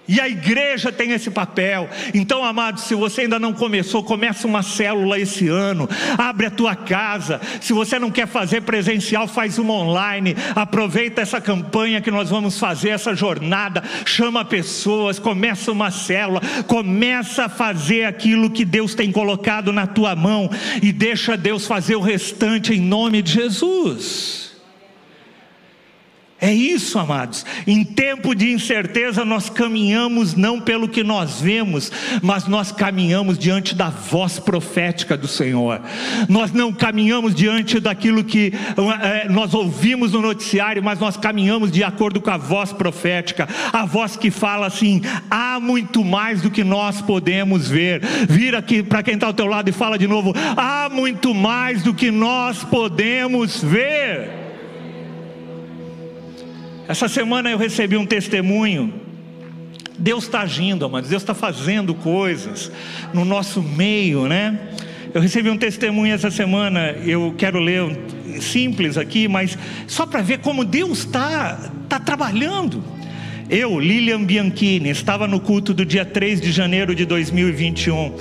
E a igreja tem esse papel. Então, amados, se você ainda não começou, começa uma célula esse ano. Abre a tua casa. Se você não quer fazer presencial, faz uma online. Aproveita essa campanha que nós vamos fazer, essa jornada. Chama pessoas, começa uma célula, começa a fazer aquilo que Deus tem colocado na tua mão e deixa Deus fazer o restante em nome de Jesus. É isso, amados. Em tempo de incerteza, nós caminhamos não pelo que nós vemos, mas nós caminhamos diante da voz profética do Senhor. Nós não caminhamos diante daquilo que é, nós ouvimos no noticiário, mas nós caminhamos de acordo com a voz profética, a voz que fala assim: há muito mais do que nós podemos ver. Vira aqui para quem está ao teu lado e fala de novo: há muito mais do que nós podemos ver. Essa semana eu recebi um testemunho. Deus está agindo, amados, Deus está fazendo coisas no nosso meio, né? Eu recebi um testemunho essa semana, eu quero ler simples aqui, mas só para ver como Deus está tá trabalhando. Eu, Lilian Bianchini, estava no culto do dia 3 de janeiro de 2021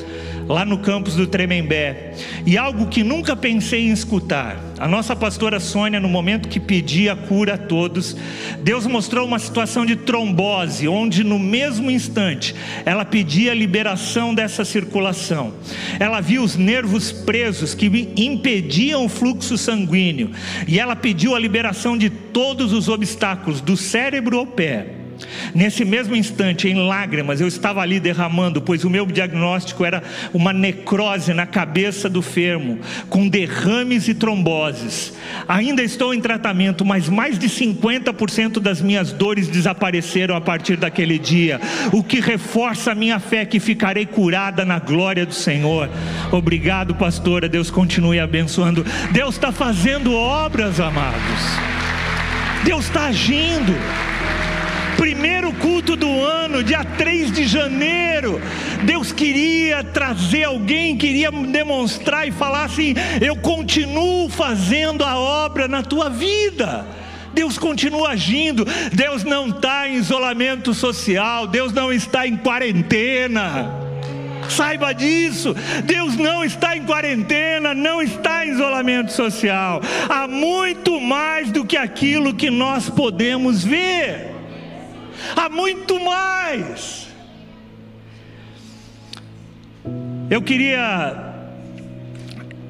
lá no campus do Tremembé. E algo que nunca pensei em escutar. A nossa pastora Sônia, no momento que pedia a cura a todos, Deus mostrou uma situação de trombose, onde no mesmo instante ela pedia a liberação dessa circulação. Ela viu os nervos presos que impediam o fluxo sanguíneo, e ela pediu a liberação de todos os obstáculos, do cérebro ao pé. Nesse mesmo instante, em lágrimas, eu estava ali derramando, pois o meu diagnóstico era uma necrose na cabeça do fermo, com derrames e tromboses. Ainda estou em tratamento, mas mais de 50% das minhas dores desapareceram a partir daquele dia, o que reforça a minha fé que ficarei curada na glória do Senhor. Obrigado, pastora. Deus continue abençoando. Deus está fazendo obras, amados. Deus está agindo primeiro culto do ano, dia 3 de janeiro, Deus queria trazer alguém, queria demonstrar e falar assim: eu continuo fazendo a obra na tua vida. Deus continua agindo, Deus não está em isolamento social, Deus não está em quarentena. Saiba disso, Deus não está em quarentena, não está em isolamento social. Há muito mais do que aquilo que nós podemos ver há muito mais. Eu queria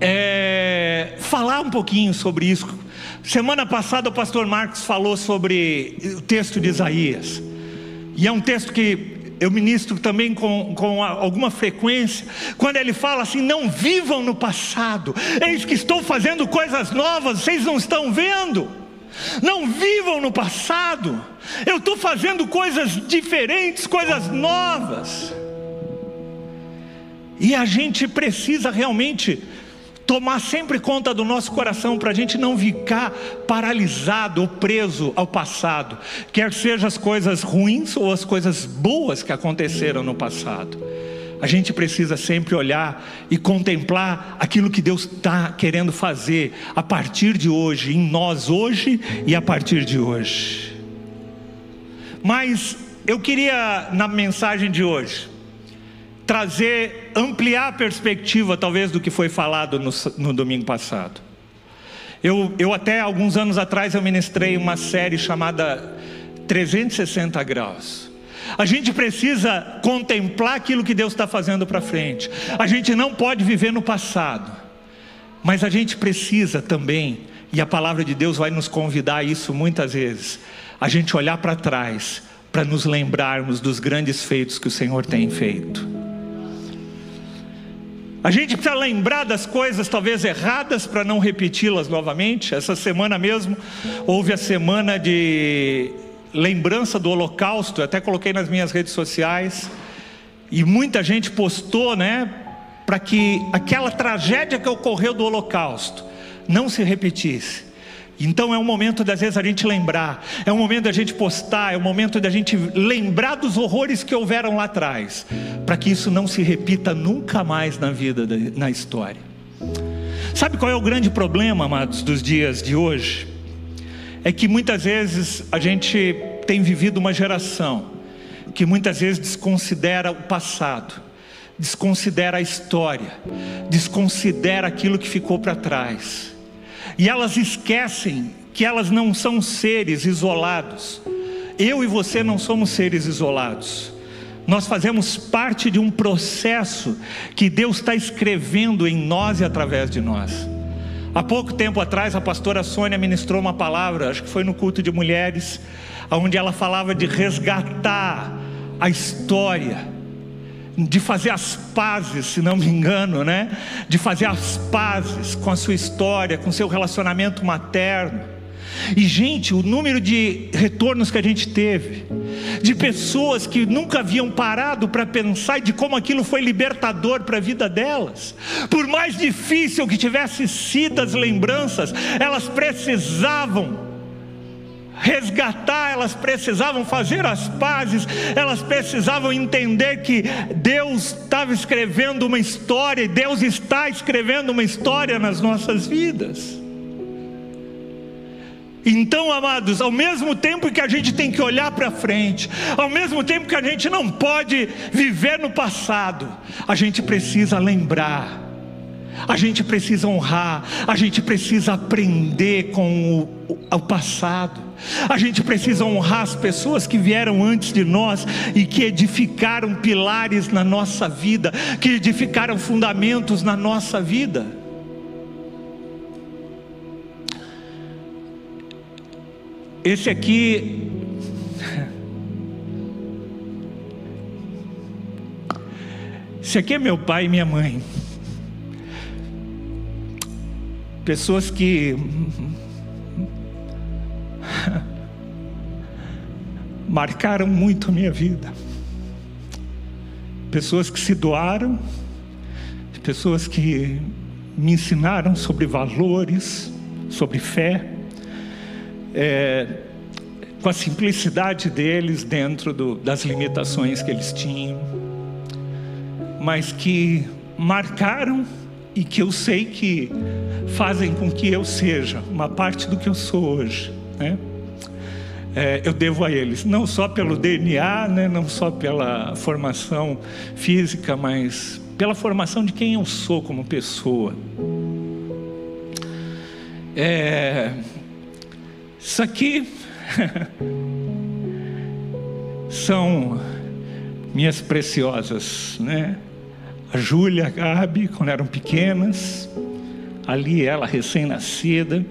é, falar um pouquinho sobre isso. Semana passada o pastor Marcos falou sobre o texto de Isaías. E é um texto que eu ministro também com, com alguma frequência, quando ele fala assim: não vivam no passado, eis que estou fazendo coisas novas, vocês não estão vendo. Não vivam no passado, eu estou fazendo coisas diferentes, coisas novas. E a gente precisa realmente tomar sempre conta do nosso coração para a gente não ficar paralisado ou preso ao passado, quer sejam as coisas ruins ou as coisas boas que aconteceram no passado. A gente precisa sempre olhar e contemplar aquilo que Deus está querendo fazer a partir de hoje, em nós hoje e a partir de hoje. Mas eu queria, na mensagem de hoje, trazer, ampliar a perspectiva, talvez, do que foi falado no, no domingo passado. Eu, eu, até alguns anos atrás, eu ministrei uma série chamada 360 Graus. A gente precisa contemplar aquilo que Deus está fazendo para frente. A gente não pode viver no passado, mas a gente precisa também, e a palavra de Deus vai nos convidar a isso muitas vezes, a gente olhar para trás para nos lembrarmos dos grandes feitos que o Senhor tem feito. A gente precisa lembrar das coisas talvez erradas para não repeti-las novamente. Essa semana mesmo houve a semana de lembrança do Holocausto, até coloquei nas minhas redes sociais, e muita gente postou, né, para que aquela tragédia que ocorreu do Holocausto não se repetisse. Então é um momento das vezes a gente lembrar, é um momento da gente postar, é um momento da gente lembrar dos horrores que houveram lá atrás, para que isso não se repita nunca mais na vida, na história. Sabe qual é o grande problema, amados, dos dias de hoje? É que muitas vezes a gente tem vivido uma geração que muitas vezes desconsidera o passado, desconsidera a história, desconsidera aquilo que ficou para trás e elas esquecem que elas não são seres isolados. Eu e você não somos seres isolados. Nós fazemos parte de um processo que Deus está escrevendo em nós e através de nós. Há pouco tempo atrás, a pastora Sônia ministrou uma palavra, acho que foi no culto de mulheres, onde ela falava de resgatar a história de fazer as pazes, se não me engano, né? De fazer as pazes com a sua história, com seu relacionamento materno. E, gente, o número de retornos que a gente teve, de pessoas que nunca haviam parado para pensar de como aquilo foi libertador para a vida delas, por mais difícil que tivesse sido as lembranças, elas precisavam resgatar, elas precisavam fazer as pazes, elas precisavam entender que Deus estava escrevendo uma história, e Deus está escrevendo uma história nas nossas vidas. Então, amados, ao mesmo tempo que a gente tem que olhar para frente, ao mesmo tempo que a gente não pode viver no passado, a gente precisa lembrar a gente precisa honrar, a gente precisa aprender com o, o, passado, a gente precisa honrar as pessoas que vieram antes de nós e que edificaram pilares na nossa vida, que edificaram fundamentos na nossa vida. Esse aqui Esse aqui é meu pai e minha mãe. pessoas que marcaram muito a minha vida, pessoas que se doaram, pessoas que me ensinaram sobre valores, sobre fé, é, com a simplicidade deles dentro do, das limitações que eles tinham, mas que marcaram e que eu sei que fazem com que eu seja uma parte do que eu sou hoje. Né? É, eu devo a eles, não só pelo DNA, né? não só pela formação física, mas pela formação de quem eu sou como pessoa. É, isso aqui são minhas preciosas, né? a Júlia, a Gabi, quando eram pequenas. Ali ela recém-nascida.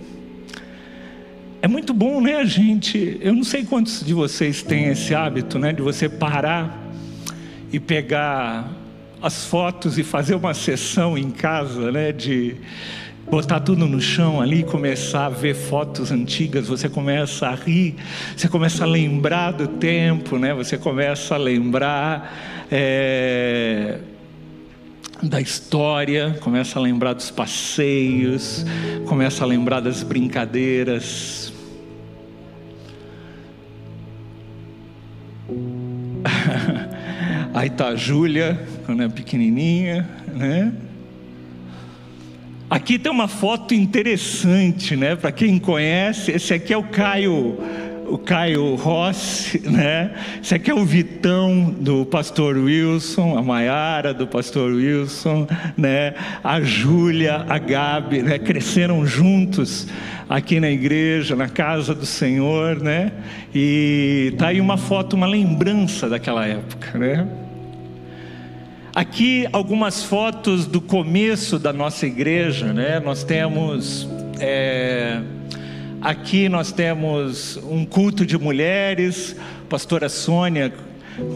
É muito bom, né, gente? Eu não sei quantos de vocês têm esse hábito, né, de você parar e pegar as fotos e fazer uma sessão em casa, né, de botar tudo no chão ali, começar a ver fotos antigas, você começa a rir, você começa a lembrar do tempo, né? Você começa a lembrar é, da história, começa a lembrar dos passeios, começa a lembrar das brincadeiras. Aí tá a Júlia, quando é pequenininha, né? Aqui tem uma foto interessante, né? Para quem conhece, esse aqui é o Caio, o Caio Rossi, né? Esse aqui é o Vitão do pastor Wilson, a Maiara do pastor Wilson, né? A Júlia, a Gabi, né? Cresceram juntos aqui na igreja, na casa do Senhor, né? E tá aí uma foto, uma lembrança daquela época, né? Aqui algumas fotos do começo da nossa igreja, né? Nós temos é, aqui nós temos um culto de mulheres, pastora Sônia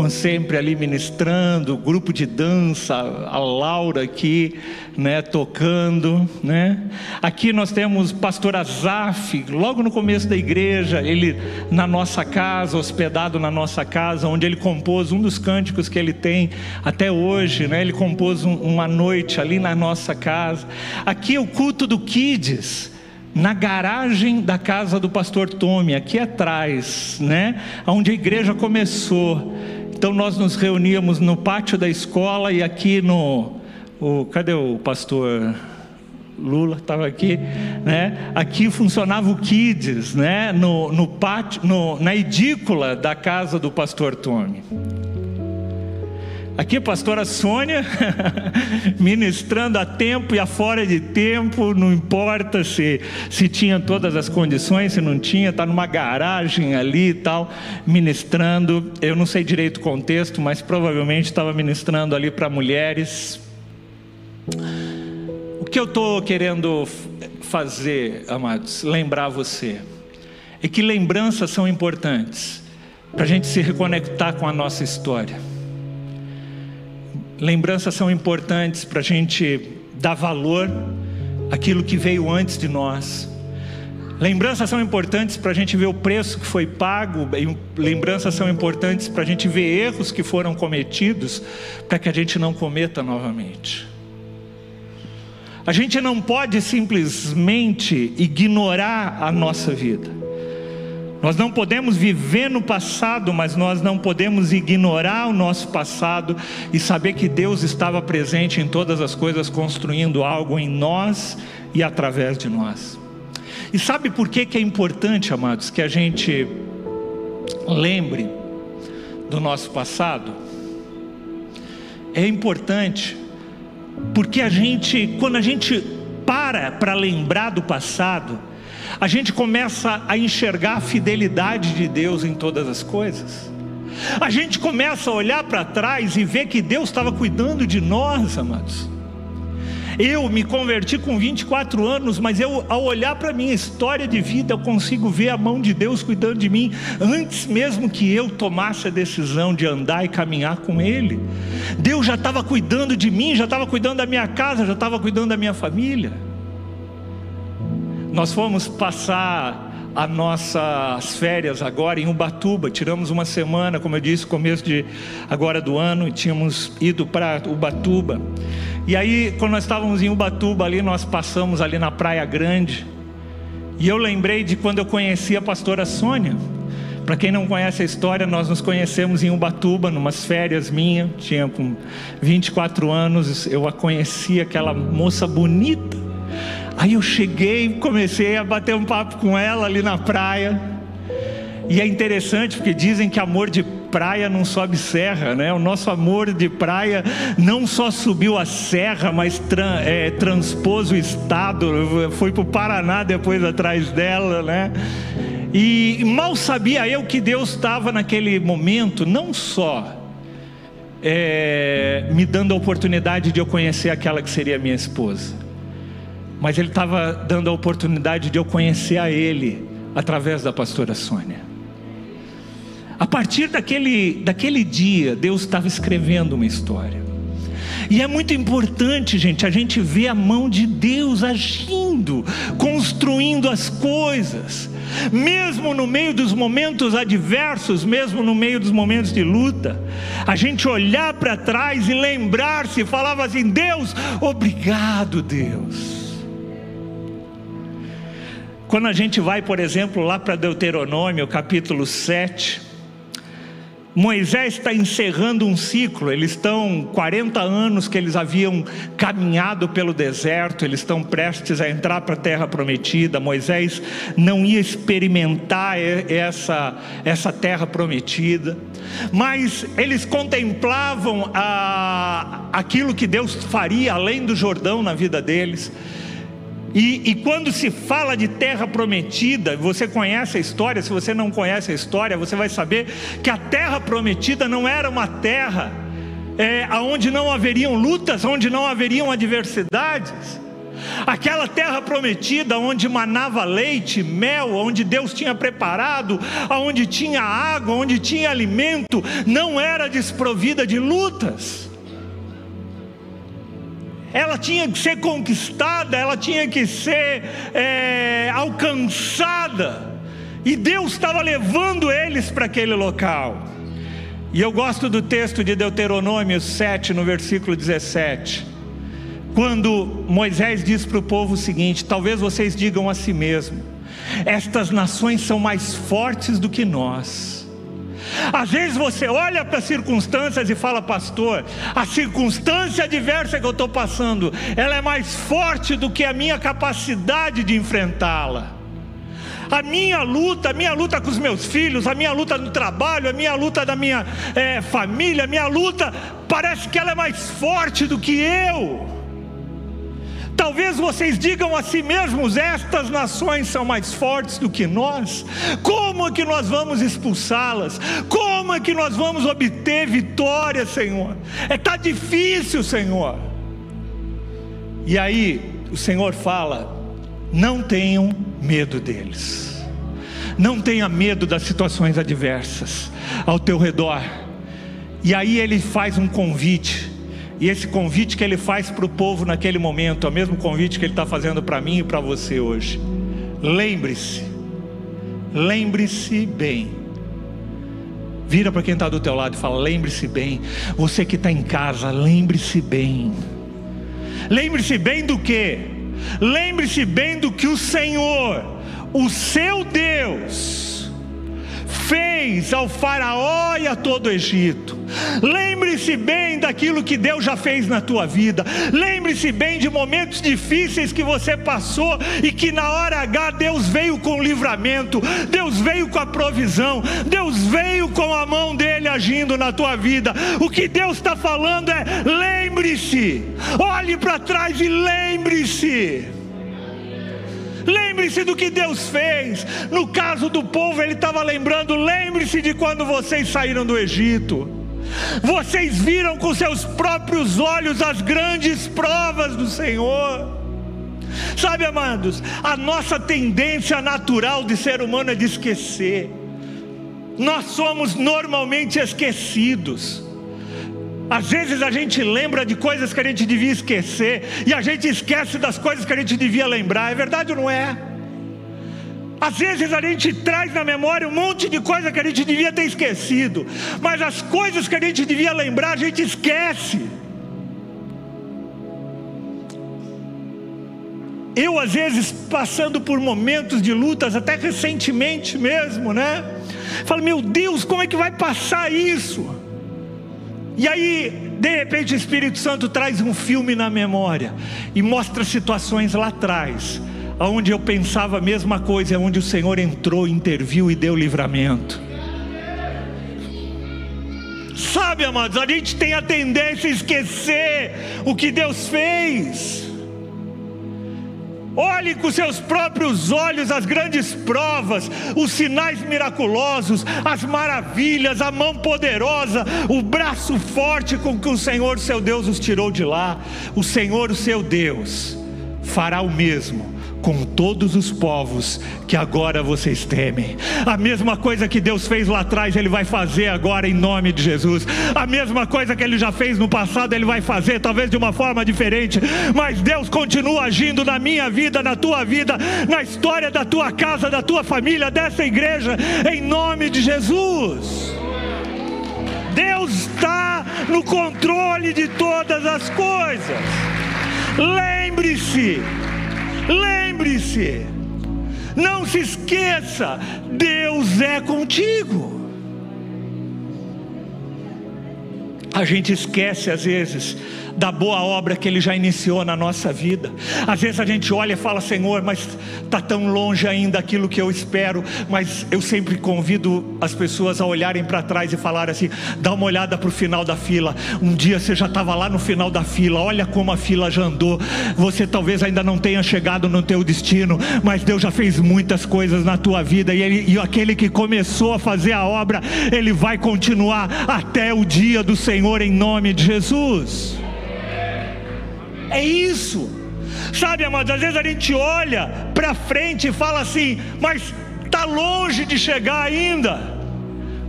sempre ali ministrando, grupo de dança, a Laura aqui, né, tocando, né? Aqui nós temos pastor Azaf, logo no começo da igreja, ele na nossa casa, hospedado na nossa casa, onde ele compôs um dos cânticos que ele tem até hoje, né? Ele compôs um, uma noite ali na nossa casa. Aqui é o culto do Kids, na garagem da casa do pastor Tome, aqui atrás, né? Onde a igreja começou. Então nós nos reuníamos no pátio da escola e aqui no o, cadê o pastor Lula estava aqui, né? Aqui funcionava o Kids, né? No, no pátio, no, na edícula da casa do pastor Tome. Aqui a pastora Sônia, ministrando a tempo e a fora de tempo, não importa se, se tinha todas as condições, se não tinha, está numa garagem ali e tal, ministrando. Eu não sei direito o contexto, mas provavelmente estava ministrando ali para mulheres. O que eu estou querendo fazer, amados, lembrar você, é que lembranças são importantes para a gente se reconectar com a nossa história. Lembranças são importantes para a gente dar valor àquilo que veio antes de nós. Lembranças são importantes para a gente ver o preço que foi pago, lembranças são importantes para a gente ver erros que foram cometidos, para que a gente não cometa novamente. A gente não pode simplesmente ignorar a nossa vida. Nós não podemos viver no passado, mas nós não podemos ignorar o nosso passado e saber que Deus estava presente em todas as coisas, construindo algo em nós e através de nós. E sabe por que, que é importante, amados, que a gente lembre do nosso passado? É importante porque a gente, quando a gente para para lembrar do passado, a gente começa a enxergar a fidelidade de Deus em todas as coisas. A gente começa a olhar para trás e ver que Deus estava cuidando de nós, amados. Eu me converti com 24 anos, mas eu, ao olhar para a minha história de vida, eu consigo ver a mão de Deus cuidando de mim, antes mesmo que eu tomasse a decisão de andar e caminhar com Ele. Deus já estava cuidando de mim, já estava cuidando da minha casa, já estava cuidando da minha família. Nós fomos passar as nossas férias agora em Ubatuba. Tiramos uma semana, como eu disse, começo de agora do ano, e tínhamos ido para Ubatuba. E aí, quando nós estávamos em Ubatuba ali, nós passamos ali na Praia Grande. E eu lembrei de quando eu conheci a pastora Sônia. Para quem não conhece a história, nós nos conhecemos em Ubatuba, numas férias minha, tinha com 24 anos, eu a conheci, aquela moça bonita Aí eu cheguei, comecei a bater um papo com ela ali na praia. E é interessante porque dizem que amor de praia não sobe serra, né? O nosso amor de praia não só subiu a serra, mas tra é, transpôs o estado, foi para o Paraná depois atrás dela, né? E mal sabia eu que Deus estava naquele momento, não só é, me dando a oportunidade de eu conhecer aquela que seria minha esposa, mas Ele estava dando a oportunidade de eu conhecer a Ele através da pastora Sônia. A partir daquele, daquele dia, Deus estava escrevendo uma história. E é muito importante, gente, a gente ver a mão de Deus agindo, construindo as coisas, mesmo no meio dos momentos adversos, mesmo no meio dos momentos de luta, a gente olhar para trás e lembrar-se, falava assim: Deus, obrigado, Deus. Quando a gente vai, por exemplo, lá para Deuteronômio, capítulo 7, Moisés está encerrando um ciclo, eles estão 40 anos que eles haviam caminhado pelo deserto, eles estão prestes a entrar para a terra prometida. Moisés não ia experimentar essa, essa terra prometida, mas eles contemplavam a, aquilo que Deus faria além do Jordão na vida deles. E, e, quando se fala de terra prometida, você conhece a história, se você não conhece a história, você vai saber que a terra prometida não era uma terra é, onde não haveriam lutas, onde não haveriam adversidades. Aquela terra prometida, onde manava leite, mel, onde Deus tinha preparado, onde tinha água, onde tinha alimento, não era desprovida de lutas ela tinha que ser conquistada, ela tinha que ser é, alcançada, e Deus estava levando eles para aquele local. E eu gosto do texto de Deuteronômio 7, no versículo 17, quando Moisés diz para o povo o seguinte: talvez vocês digam a si mesmo, estas nações são mais fortes do que nós às vezes você olha para as circunstâncias e fala, pastor, a circunstância adversa que eu estou passando, ela é mais forte do que a minha capacidade de enfrentá-la. A minha luta, a minha luta com os meus filhos, a minha luta no trabalho, a minha luta da minha é, família, a minha luta, parece que ela é mais forte do que eu. Talvez vocês digam a si mesmos: estas nações são mais fortes do que nós. Como é que nós vamos expulsá-las? Como é que nós vamos obter vitória, Senhor? É tá difícil, Senhor. E aí o Senhor fala: não tenham medo deles. Não tenha medo das situações adversas ao teu redor. E aí ele faz um convite e esse convite que ele faz para o povo naquele momento, é o mesmo convite que ele está fazendo para mim e para você hoje. Lembre-se, lembre-se bem. Vira para quem está do teu lado e fala: lembre-se bem. Você que está em casa, lembre-se bem. Lembre-se bem do que? Lembre-se bem do que o Senhor, o seu Deus, fez ao Faraó e a todo o Egito. Lembre-se bem daquilo que Deus já fez na tua vida. Lembre-se bem de momentos difíceis que você passou e que na hora H Deus veio com livramento, Deus veio com a provisão, Deus veio com a mão dele agindo na tua vida. O que Deus está falando é: lembre-se, olhe para trás e lembre-se. Lembre-se do que Deus fez. No caso do povo, ele estava lembrando: lembre-se de quando vocês saíram do Egito. Vocês viram com seus próprios olhos as grandes provas do Senhor. Sabe, amados, a nossa tendência natural de ser humano é de esquecer. Nós somos normalmente esquecidos. Às vezes a gente lembra de coisas que a gente devia esquecer, e a gente esquece das coisas que a gente devia lembrar, é verdade ou não é? Às vezes a gente traz na memória um monte de coisa que a gente devia ter esquecido, mas as coisas que a gente devia lembrar a gente esquece. Eu, às vezes, passando por momentos de lutas, até recentemente mesmo, né? Falo, meu Deus, como é que vai passar isso? E aí, de repente, o Espírito Santo traz um filme na memória e mostra situações lá atrás, onde eu pensava a mesma coisa, onde o Senhor entrou, interviu e deu livramento. Sabe, amados, a gente tem a tendência a esquecer o que Deus fez. Olhe com seus próprios olhos as grandes provas, os sinais miraculosos, as maravilhas, a mão poderosa, o braço forte com que o Senhor, seu Deus, os tirou de lá. O Senhor, seu Deus, fará o mesmo com todos os povos que agora vocês temem. A mesma coisa que Deus fez lá atrás, Ele vai fazer agora em nome de Jesus. A mesma coisa que Ele já fez no passado, Ele vai fazer, talvez de uma forma diferente, mas Deus continua agindo na minha vida, na tua vida, na história da tua casa, da tua família, dessa igreja, em nome de Jesus. Deus está no controle de todas as coisas. Lembre-se, Lembre-se, não se esqueça, Deus é contigo. A gente esquece às vezes da boa obra que Ele já iniciou na nossa vida. Às vezes a gente olha e fala, Senhor, mas está tão longe ainda aquilo que eu espero. Mas eu sempre convido as pessoas a olharem para trás e falar assim: dá uma olhada para o final da fila. Um dia você já estava lá no final da fila, olha como a fila já andou. Você talvez ainda não tenha chegado no teu destino, mas Deus já fez muitas coisas na tua vida e, ele, e aquele que começou a fazer a obra, ele vai continuar até o dia do Senhor em nome de Jesus. É isso. Sabe, amados, às vezes a gente olha para frente e fala assim, mas está longe de chegar ainda.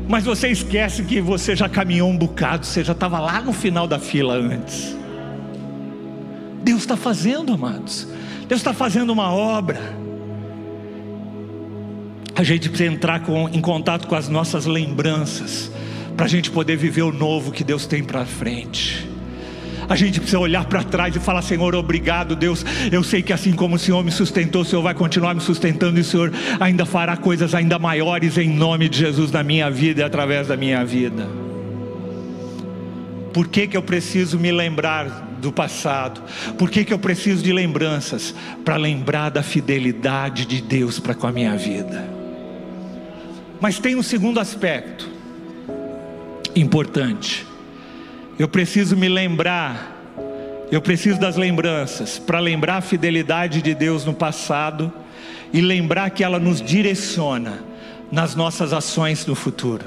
Mas você esquece que você já caminhou um bocado, você já estava lá no final da fila antes. Deus está fazendo, amados. Deus está fazendo uma obra. A gente precisa entrar com, em contato com as nossas lembranças, para a gente poder viver o novo que Deus tem para frente a gente precisa olhar para trás e falar: Senhor, obrigado, Deus. Eu sei que assim como o Senhor me sustentou, o Senhor vai continuar me sustentando e o Senhor ainda fará coisas ainda maiores em nome de Jesus na minha vida e através da minha vida. Por que, que eu preciso me lembrar do passado? Por que, que eu preciso de lembranças? Para lembrar da fidelidade de Deus para com a minha vida. Mas tem um segundo aspecto importante. Eu preciso me lembrar, eu preciso das lembranças, para lembrar a fidelidade de Deus no passado e lembrar que ela nos direciona nas nossas ações no futuro.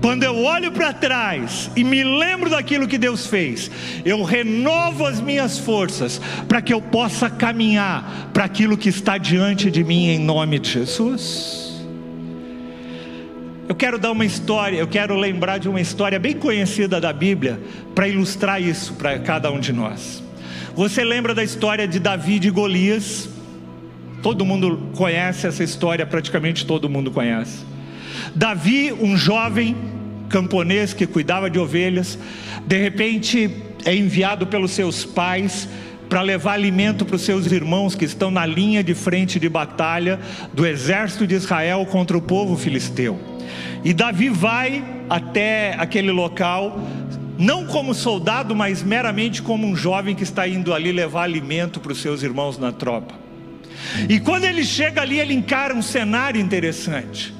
Quando eu olho para trás e me lembro daquilo que Deus fez, eu renovo as minhas forças para que eu possa caminhar para aquilo que está diante de mim em nome de Jesus. Eu quero dar uma história, eu quero lembrar de uma história bem conhecida da Bíblia para ilustrar isso para cada um de nós. Você lembra da história de Davi e Golias? Todo mundo conhece essa história, praticamente todo mundo conhece. Davi, um jovem camponês que cuidava de ovelhas, de repente é enviado pelos seus pais para levar alimento para os seus irmãos que estão na linha de frente de batalha do exército de Israel contra o povo filisteu. E Davi vai até aquele local, não como soldado, mas meramente como um jovem que está indo ali levar alimento para os seus irmãos na tropa. E quando ele chega ali, ele encara um cenário interessante.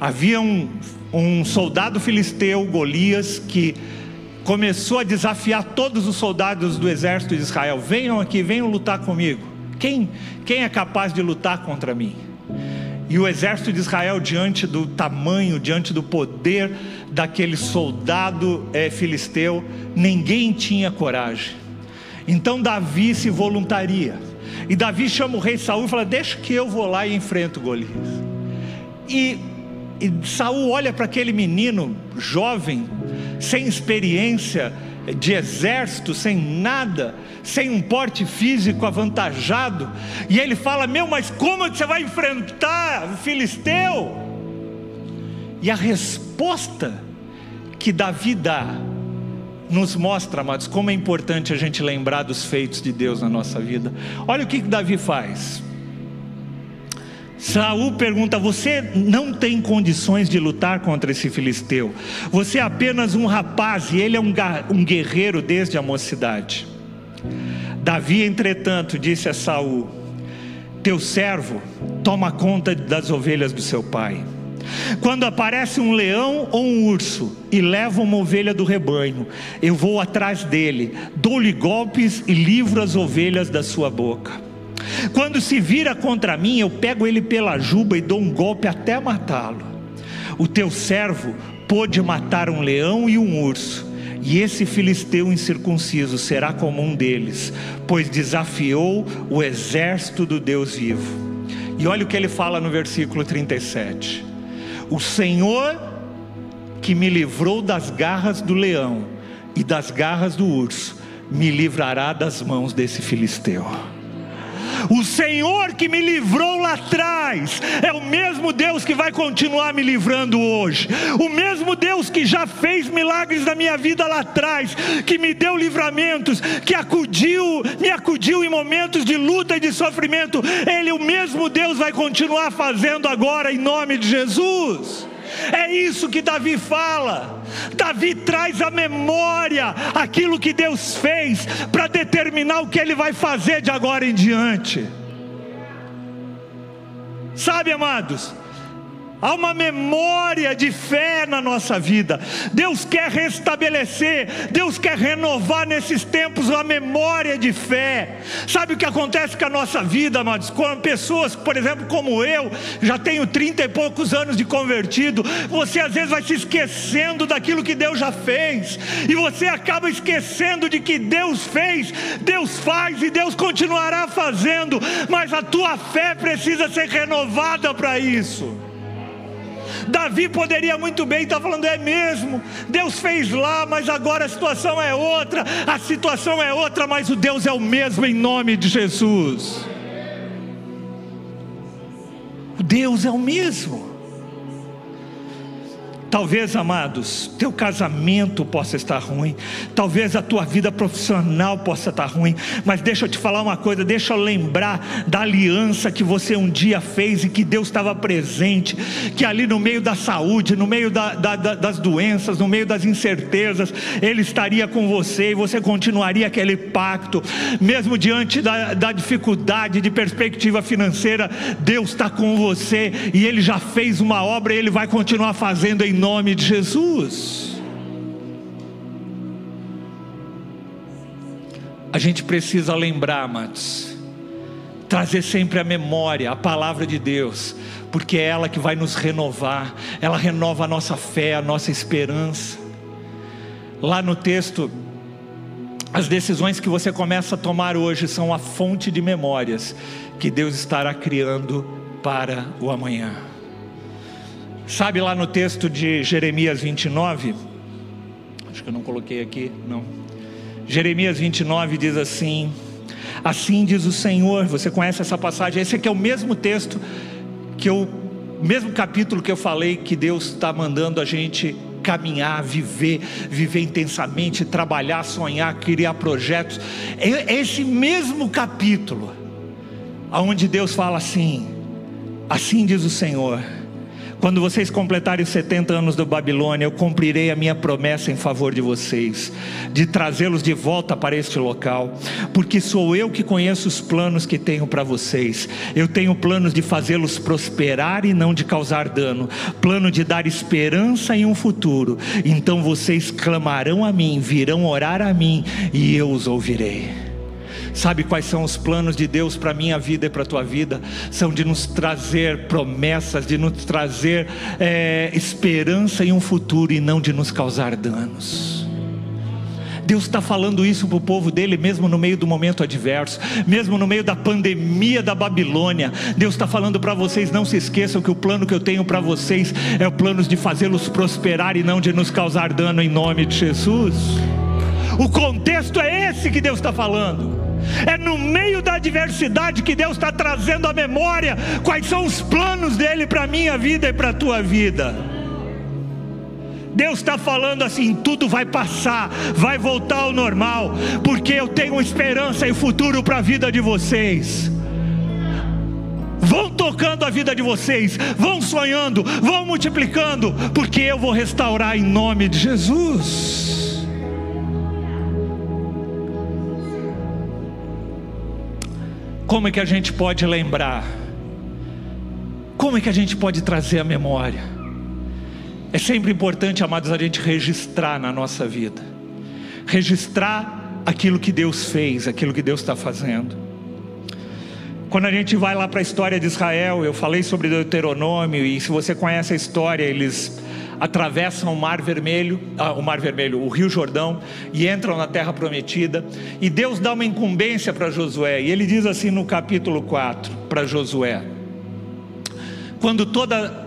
Havia um, um soldado filisteu, Golias, que começou a desafiar todos os soldados do exército de Israel: venham aqui, venham lutar comigo. Quem, quem é capaz de lutar contra mim? E o exército de Israel, diante do tamanho, diante do poder daquele soldado é, filisteu, ninguém tinha coragem. Então Davi se voluntaria. E Davi chama o rei Saul e fala: Deixa que eu vou lá e enfrento Golias. E, e Saul olha para aquele menino jovem, sem experiência, de exército, sem nada, sem um porte físico avantajado, e ele fala: Meu, mas como é você vai enfrentar o filisteu? E a resposta que Davi dá nos mostra, amados, como é importante a gente lembrar dos feitos de Deus na nossa vida. Olha o que, que Davi faz. Saul pergunta: Você não tem condições de lutar contra esse filisteu? Você é apenas um rapaz e ele é um, guerreiro desde a mocidade. Davi, entretanto, disse a Saul: Teu servo toma conta das ovelhas do seu pai. Quando aparece um leão ou um urso e leva uma ovelha do rebanho, eu vou atrás dele, dou-lhe golpes e livro as ovelhas da sua boca. Quando se vira contra mim, eu pego ele pela juba e dou um golpe até matá-lo. O teu servo pôde matar um leão e um urso, e esse filisteu incircunciso será como um deles, pois desafiou o exército do Deus vivo. E olha o que ele fala no versículo 37. O Senhor que me livrou das garras do leão e das garras do urso, me livrará das mãos desse filisteu. O Senhor que me livrou lá atrás é o mesmo Deus que vai continuar me livrando hoje. O mesmo Deus que já fez milagres na minha vida lá atrás, que me deu livramentos, que acudiu, me acudiu em momentos de luta e de sofrimento. Ele, o mesmo Deus, vai continuar fazendo agora em nome de Jesus. É isso que Davi fala. Davi traz à memória aquilo que Deus fez para determinar o que ele vai fazer de agora em diante. Sabe, amados? Há uma memória de fé na nossa vida. Deus quer restabelecer, Deus quer renovar nesses tempos a memória de fé. Sabe o que acontece com a nossa vida, amados? Com pessoas, por exemplo, como eu, já tenho trinta e poucos anos de convertido, você às vezes vai se esquecendo daquilo que Deus já fez, e você acaba esquecendo de que Deus fez, Deus faz e Deus continuará fazendo, mas a tua fé precisa ser renovada para isso. Davi poderia muito bem estar falando, é mesmo, Deus fez lá, mas agora a situação é outra, a situação é outra, mas o Deus é o mesmo em nome de Jesus. O Deus é o mesmo. Talvez, amados, teu casamento possa estar ruim, talvez a tua vida profissional possa estar ruim, mas deixa eu te falar uma coisa, deixa eu lembrar da aliança que você um dia fez e que Deus estava presente, que ali no meio da saúde, no meio da, da, da, das doenças, no meio das incertezas, Ele estaria com você e você continuaria aquele pacto, mesmo diante da, da dificuldade de perspectiva financeira, Deus está com você e Ele já fez uma obra e Ele vai continuar fazendo em nome de Jesus. A gente precisa lembrar, amados, trazer sempre a memória, a palavra de Deus, porque é ela que vai nos renovar, ela renova a nossa fé, a nossa esperança. Lá no texto, as decisões que você começa a tomar hoje são a fonte de memórias que Deus estará criando para o amanhã. Sabe lá no texto de Jeremias 29? Acho que eu não coloquei aqui, não. Jeremias 29 diz assim: Assim diz o Senhor. Você conhece essa passagem? Esse aqui é o mesmo texto que eu, mesmo capítulo que eu falei que Deus está mandando a gente caminhar, viver, viver intensamente, trabalhar, sonhar, criar projetos. É esse mesmo capítulo, aonde Deus fala assim: Assim diz o Senhor quando vocês completarem os 70 anos do Babilônia, eu cumprirei a minha promessa em favor de vocês, de trazê-los de volta para este local, porque sou eu que conheço os planos que tenho para vocês. Eu tenho planos de fazê-los prosperar e não de causar dano, plano de dar esperança em um futuro. Então vocês clamarão a mim, virão orar a mim e eu os ouvirei. Sabe quais são os planos de Deus para minha vida e para a tua vida? São de nos trazer promessas, de nos trazer é, esperança em um futuro e não de nos causar danos. Deus está falando isso para o povo dele, mesmo no meio do momento adverso, mesmo no meio da pandemia da Babilônia. Deus está falando para vocês: não se esqueçam que o plano que eu tenho para vocês é o plano de fazê-los prosperar e não de nos causar dano, em nome de Jesus. O contexto é esse que Deus está falando. É no meio da adversidade que Deus está trazendo a memória quais são os planos dele para a minha vida e para a tua vida. Deus está falando assim: tudo vai passar, vai voltar ao normal, porque eu tenho esperança e futuro para a vida de vocês. Vão tocando a vida de vocês, vão sonhando, vão multiplicando, porque eu vou restaurar em nome de Jesus. Como é que a gente pode lembrar? Como é que a gente pode trazer a memória? É sempre importante, amados, a gente registrar na nossa vida, registrar aquilo que Deus fez, aquilo que Deus está fazendo. Quando a gente vai lá para a história de Israel, eu falei sobre Deuteronômio, e se você conhece a história, eles atravessam o Mar Vermelho, ah, o Mar Vermelho, o Rio Jordão, e entram na Terra Prometida. E Deus dá uma incumbência para Josué, e ele diz assim no capítulo 4 para Josué: Quando toda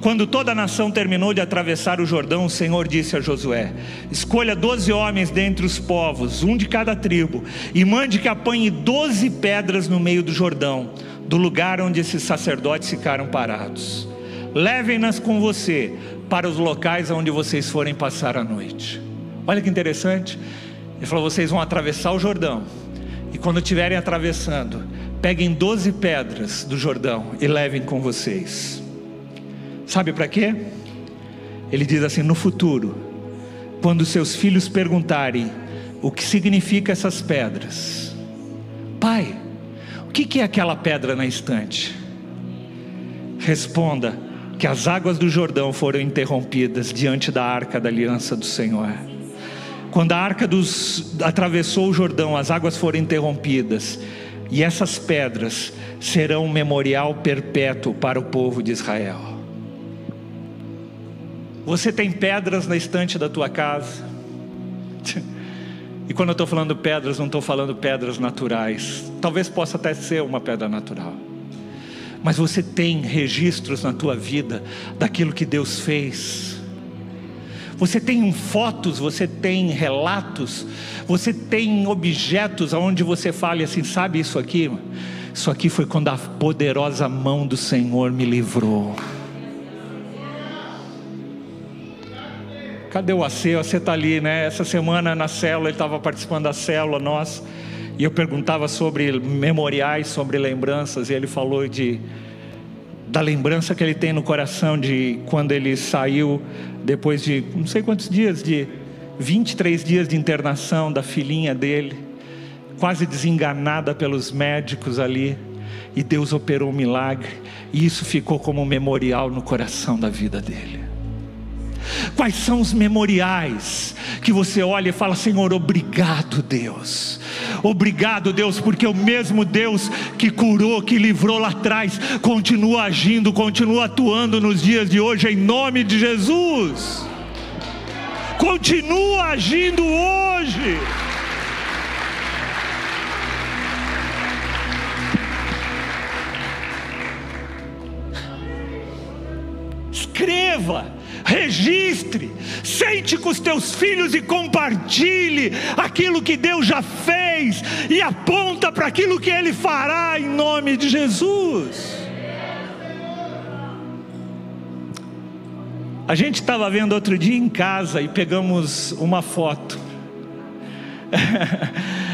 quando toda a nação terminou de atravessar o Jordão, o Senhor disse a Josué: Escolha doze homens dentre os povos, um de cada tribo, e mande que apanhe doze pedras no meio do Jordão, do lugar onde esses sacerdotes ficaram parados. Levem-nas com você para os locais onde vocês forem passar a noite. Olha que interessante. Ele falou: vocês vão atravessar o Jordão, e quando estiverem atravessando, peguem doze pedras do Jordão e levem com vocês. Sabe para quê? Ele diz assim: no futuro, quando seus filhos perguntarem o que significa essas pedras, pai, o que é aquela pedra na estante? Responda que as águas do Jordão foram interrompidas diante da arca da aliança do Senhor. Quando a arca dos, atravessou o Jordão, as águas foram interrompidas, e essas pedras serão um memorial perpétuo para o povo de Israel. Você tem pedras na estante da tua casa. E quando eu estou falando pedras, não estou falando pedras naturais. Talvez possa até ser uma pedra natural. Mas você tem registros na tua vida daquilo que Deus fez. Você tem fotos, você tem relatos, você tem objetos aonde você fala assim, sabe isso aqui? Isso aqui foi quando a poderosa mão do Senhor me livrou. Cadê o AC? O AC está ali, né? Essa semana na célula, ele estava participando da célula nossa, e eu perguntava sobre memoriais, sobre lembranças, e ele falou de da lembrança que ele tem no coração de quando ele saiu depois de não sei quantos dias, de 23 dias de internação da filhinha dele, quase desenganada pelos médicos ali, e Deus operou um milagre, e isso ficou como um memorial no coração da vida dele. Quais são os memoriais que você olha e fala: Senhor, obrigado, Deus. Obrigado, Deus, porque o mesmo Deus que curou, que livrou lá atrás, continua agindo, continua atuando nos dias de hoje, em nome de Jesus. Continua agindo hoje. Escreva registre, sente com os teus filhos e compartilhe aquilo que Deus já fez e aponta para aquilo que Ele fará em nome de Jesus. A gente estava vendo outro dia em casa e pegamos uma foto.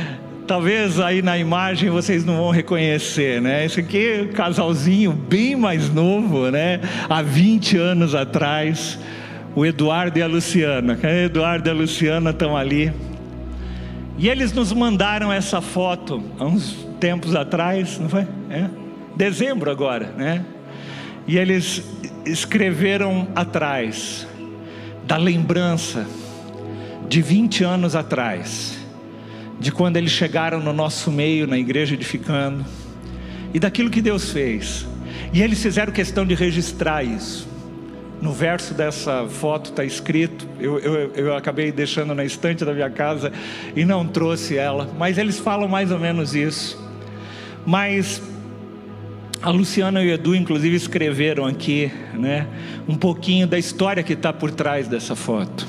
Talvez aí na imagem vocês não vão reconhecer, né? Esse aqui é um casalzinho bem mais novo, né? Há 20 anos atrás, o Eduardo e a Luciana. O Eduardo e a Luciana estão ali. E eles nos mandaram essa foto há uns tempos atrás, não foi? É? Dezembro agora, né? E eles escreveram atrás da lembrança de 20 anos atrás de quando eles chegaram no nosso meio, na igreja edificando, e daquilo que Deus fez. E eles fizeram questão de registrar isso. No verso dessa foto está escrito, eu, eu, eu acabei deixando na estante da minha casa e não trouxe ela, mas eles falam mais ou menos isso. Mas a Luciana e o Edu, inclusive, escreveram aqui né, um pouquinho da história que está por trás dessa foto.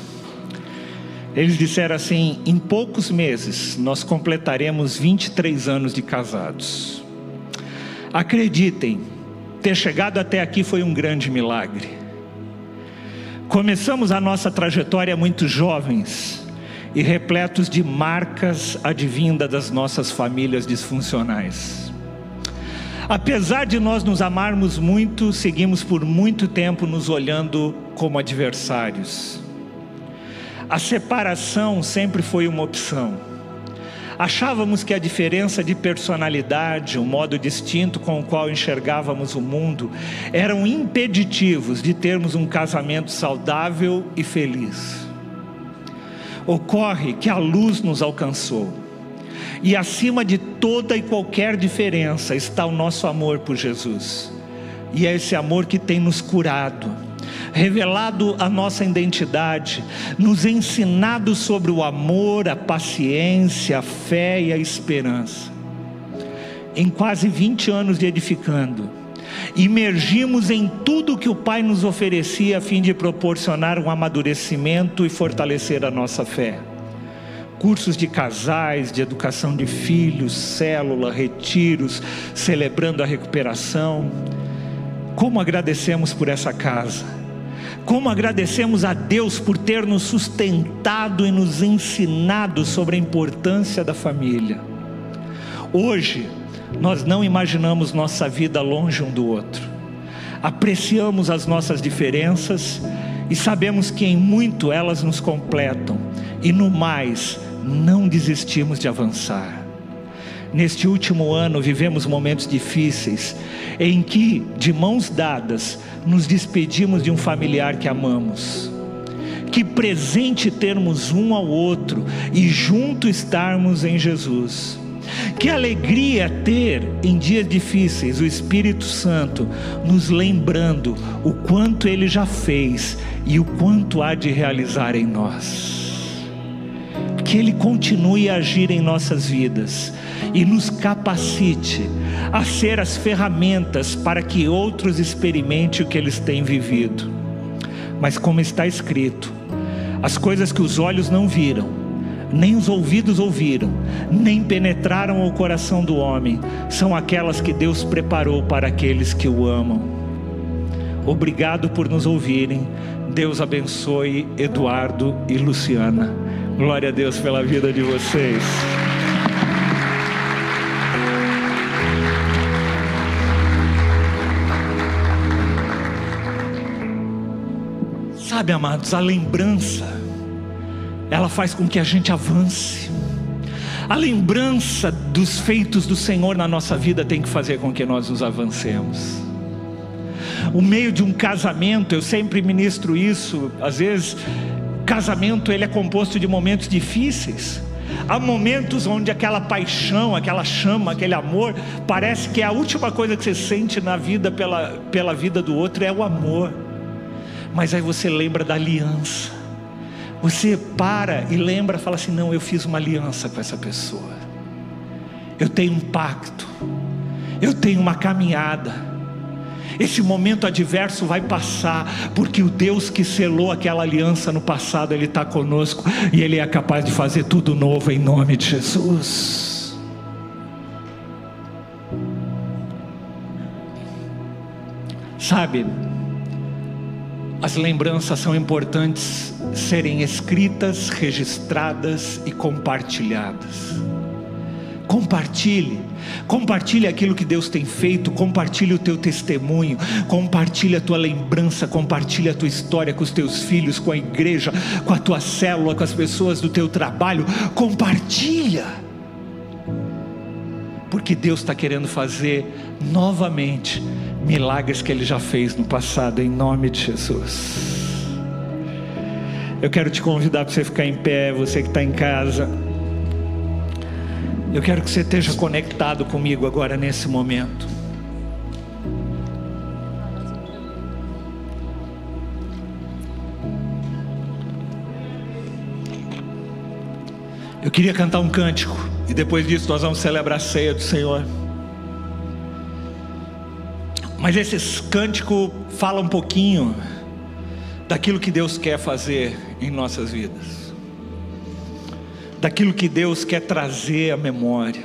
Eles disseram assim: em poucos meses nós completaremos 23 anos de casados. Acreditem, ter chegado até aqui foi um grande milagre. Começamos a nossa trajetória muito jovens e repletos de marcas advindas das nossas famílias disfuncionais. Apesar de nós nos amarmos muito, seguimos por muito tempo nos olhando como adversários a separação sempre foi uma opção. Achávamos que a diferença de personalidade, o modo distinto com o qual enxergávamos o mundo, eram impeditivos de termos um casamento saudável e feliz. Ocorre que a luz nos alcançou, e acima de toda e qualquer diferença está o nosso amor por Jesus, e é esse amor que tem nos curado revelado a nossa identidade, nos ensinado sobre o amor, a paciência, a fé e a esperança. Em quase 20 anos de edificando, imergimos em tudo que o Pai nos oferecia a fim de proporcionar um amadurecimento e fortalecer a nossa fé. Cursos de casais, de educação de filhos, célula, retiros, celebrando a recuperação. Como agradecemos por essa casa como agradecemos a Deus por ter nos sustentado e nos ensinado sobre a importância da família. Hoje, nós não imaginamos nossa vida longe um do outro. Apreciamos as nossas diferenças e sabemos que em muito elas nos completam, e no mais, não desistimos de avançar. Neste último ano vivemos momentos difíceis em que, de mãos dadas, nos despedimos de um familiar que amamos. Que presente termos um ao outro e junto estarmos em Jesus. Que alegria ter em dias difíceis o Espírito Santo nos lembrando o quanto ele já fez e o quanto há de realizar em nós. Que ele continue a agir em nossas vidas e nos capacite a ser as ferramentas para que outros experimentem o que eles têm vivido. Mas, como está escrito, as coisas que os olhos não viram, nem os ouvidos ouviram, nem penetraram o coração do homem, são aquelas que Deus preparou para aqueles que o amam. Obrigado por nos ouvirem. Deus abençoe Eduardo e Luciana. Glória a Deus pela vida de vocês. Sabe, amados, a lembrança, ela faz com que a gente avance. A lembrança dos feitos do Senhor na nossa vida tem que fazer com que nós nos avancemos. O meio de um casamento, eu sempre ministro isso, às vezes, casamento ele é composto de momentos difíceis. Há momentos onde aquela paixão, aquela chama, aquele amor, parece que é a última coisa que você sente na vida pela, pela vida do outro é o amor. Mas aí você lembra da aliança. Você para e lembra, fala assim: não, eu fiz uma aliança com essa pessoa. Eu tenho um pacto. Eu tenho uma caminhada. Esse momento adverso vai passar, porque o Deus que selou aquela aliança no passado, Ele está conosco e Ele é capaz de fazer tudo novo em nome de Jesus. Sabe, as lembranças são importantes serem escritas, registradas e compartilhadas. Compartilhe, compartilhe aquilo que Deus tem feito, compartilhe o teu testemunho, compartilhe a tua lembrança, compartilhe a tua história com os teus filhos, com a igreja, com a tua célula, com as pessoas do teu trabalho. Compartilha, porque Deus está querendo fazer novamente milagres que Ele já fez no passado, em nome de Jesus. Eu quero te convidar para você ficar em pé, você que está em casa. Eu quero que você esteja conectado comigo agora nesse momento. Eu queria cantar um cântico e depois disso nós vamos celebrar a ceia do Senhor. Mas esse cântico fala um pouquinho daquilo que Deus quer fazer em nossas vidas, daquilo que Deus quer trazer à memória.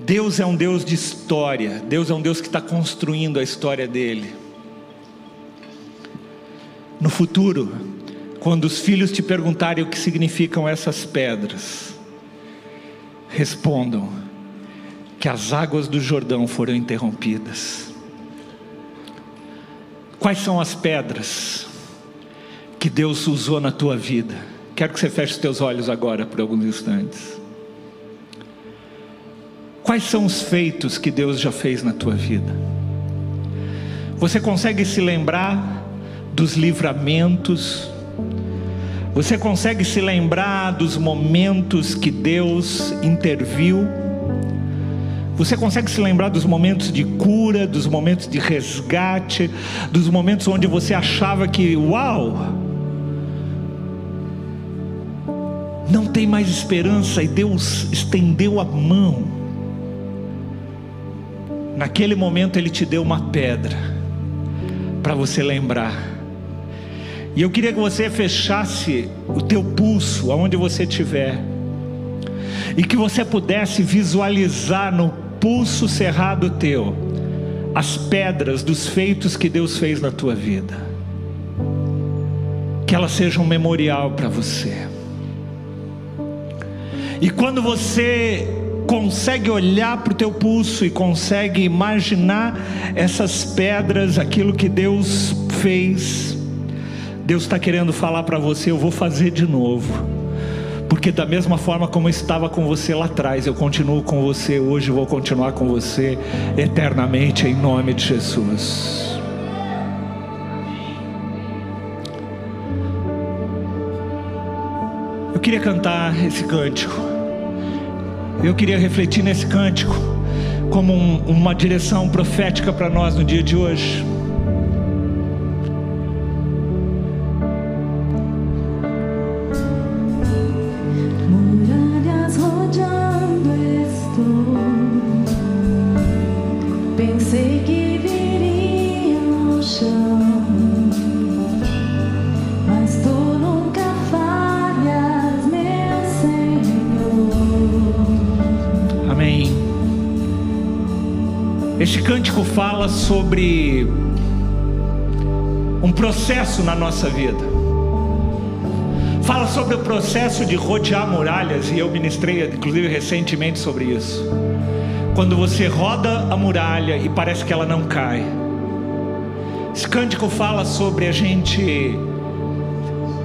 Deus é um Deus de história, Deus é um Deus que está construindo a história dele. No futuro, quando os filhos te perguntarem o que significam essas pedras, respondam: que as águas do Jordão foram interrompidas. Quais são as pedras que Deus usou na tua vida? Quero que você feche os teus olhos agora por alguns instantes. Quais são os feitos que Deus já fez na tua vida? Você consegue se lembrar dos livramentos? Você consegue se lembrar dos momentos que Deus interviu? Você consegue se lembrar dos momentos de cura, dos momentos de resgate, dos momentos onde você achava que, uau, não tem mais esperança e Deus estendeu a mão. Naquele momento Ele te deu uma pedra para você lembrar. E eu queria que você fechasse o teu pulso aonde você estiver e que você pudesse visualizar no pulso cerrado teu as pedras dos feitos que Deus fez na tua vida. Que elas sejam um memorial para você. E quando você consegue olhar para o teu pulso e consegue imaginar essas pedras, aquilo que Deus fez, Deus está querendo falar para você: eu vou fazer de novo. Porque da mesma forma como estava com você lá atrás, eu continuo com você hoje, vou continuar com você eternamente em nome de Jesus. Eu queria cantar esse cântico. Eu queria refletir nesse cântico como um, uma direção profética para nós no dia de hoje. Processo na nossa vida. Fala sobre o processo de rodear muralhas, e eu ministrei, inclusive, recentemente sobre isso. Quando você roda a muralha e parece que ela não cai. Esse cântico fala sobre a gente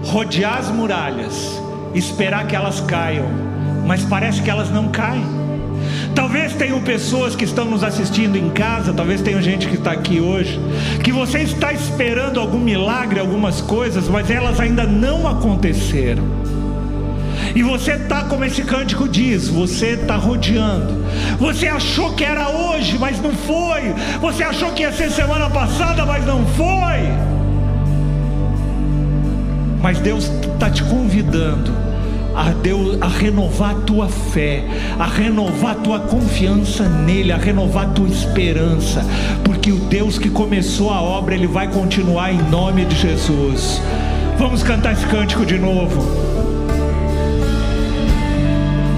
rodear as muralhas, esperar que elas caiam, mas parece que elas não caem. Talvez tenham pessoas que estão nos assistindo em casa, talvez tenha gente que está aqui hoje, que você está esperando algum milagre, algumas coisas, mas elas ainda não aconteceram. E você está, como esse cântico diz, você está rodeando. Você achou que era hoje, mas não foi. Você achou que ia ser semana passada, mas não foi. Mas Deus está te convidando a, Deus, a renovar a tua fé, a renovar a tua confiança nele, a renovar a tua esperança, porque o Deus que começou a obra, ele vai continuar em nome de Jesus. Vamos cantar esse cântico de novo.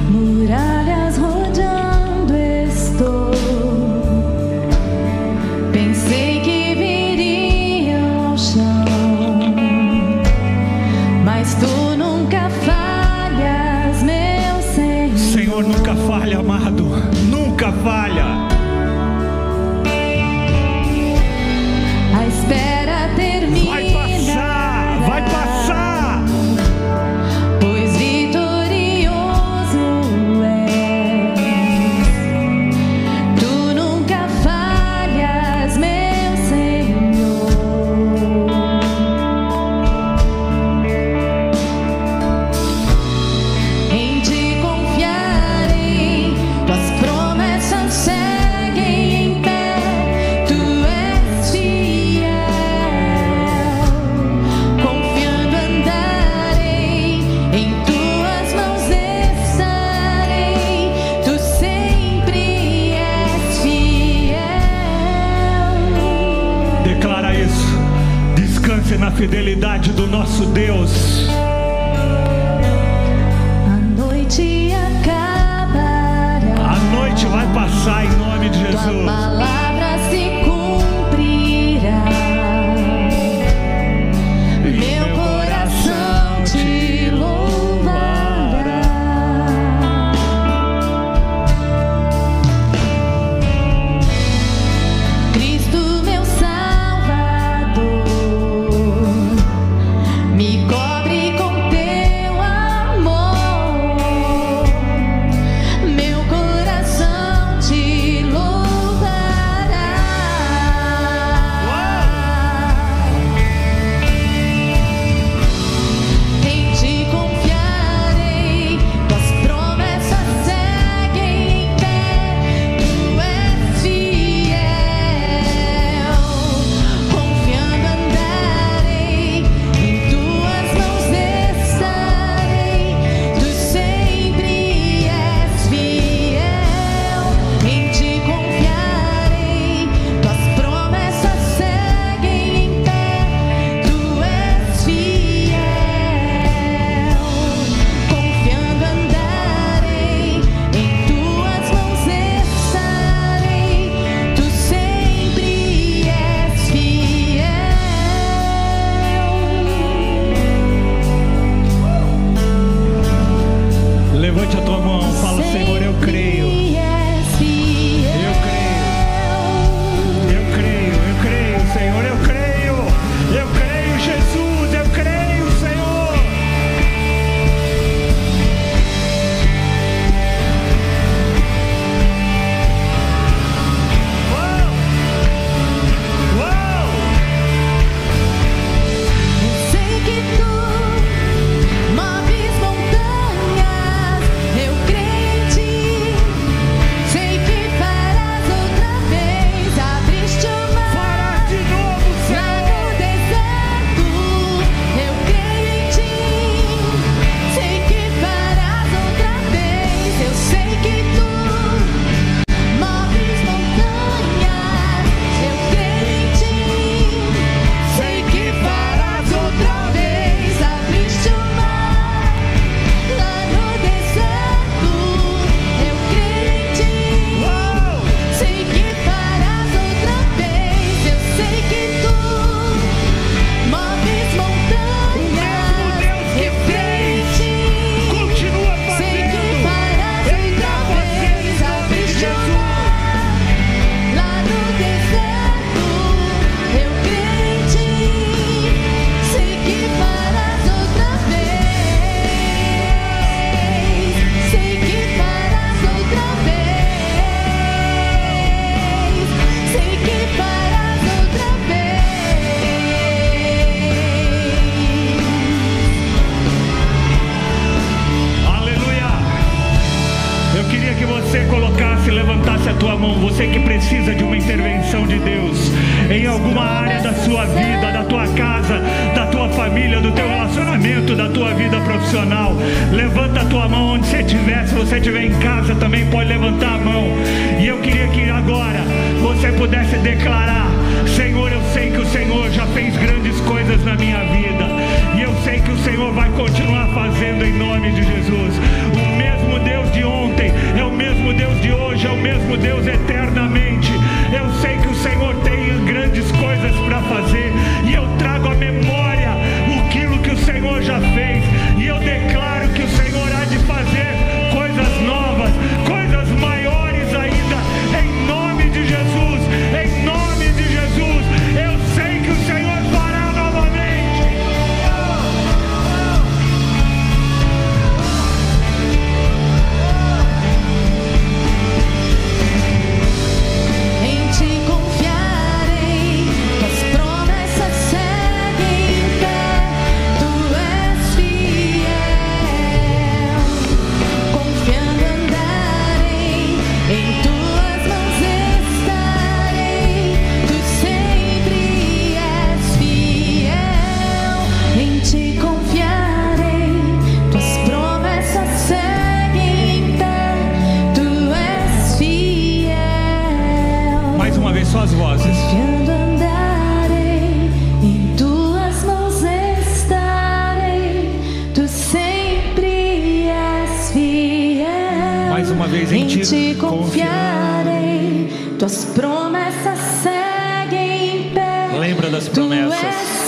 Muralhas rodeando estou. Pensei levantasse a tua mão, você que precisa de uma intervenção de Deus em alguma área da sua vida, da tua casa, da tua família, do teu relacionamento, da tua vida profissional. Levanta a tua mão onde você estiver, se você estiver em casa também pode levantar a mão. E eu queria que agora você pudesse declarar: Senhor, eu sei que o Senhor já fez grandes coisas na minha vida. E eu sei que o Senhor vai continuar fazendo em nome de Jesus. O mesmo Deus de honra é o mesmo Deus de hoje, é o mesmo Deus eternamente. Eu sei que o Senhor tem grandes coisas para fazer. E eu trago a memória aquilo que o Senhor já fez. E eu declaro em ti confiarei, tuas promessas seguem em pé. Lembra das promessas.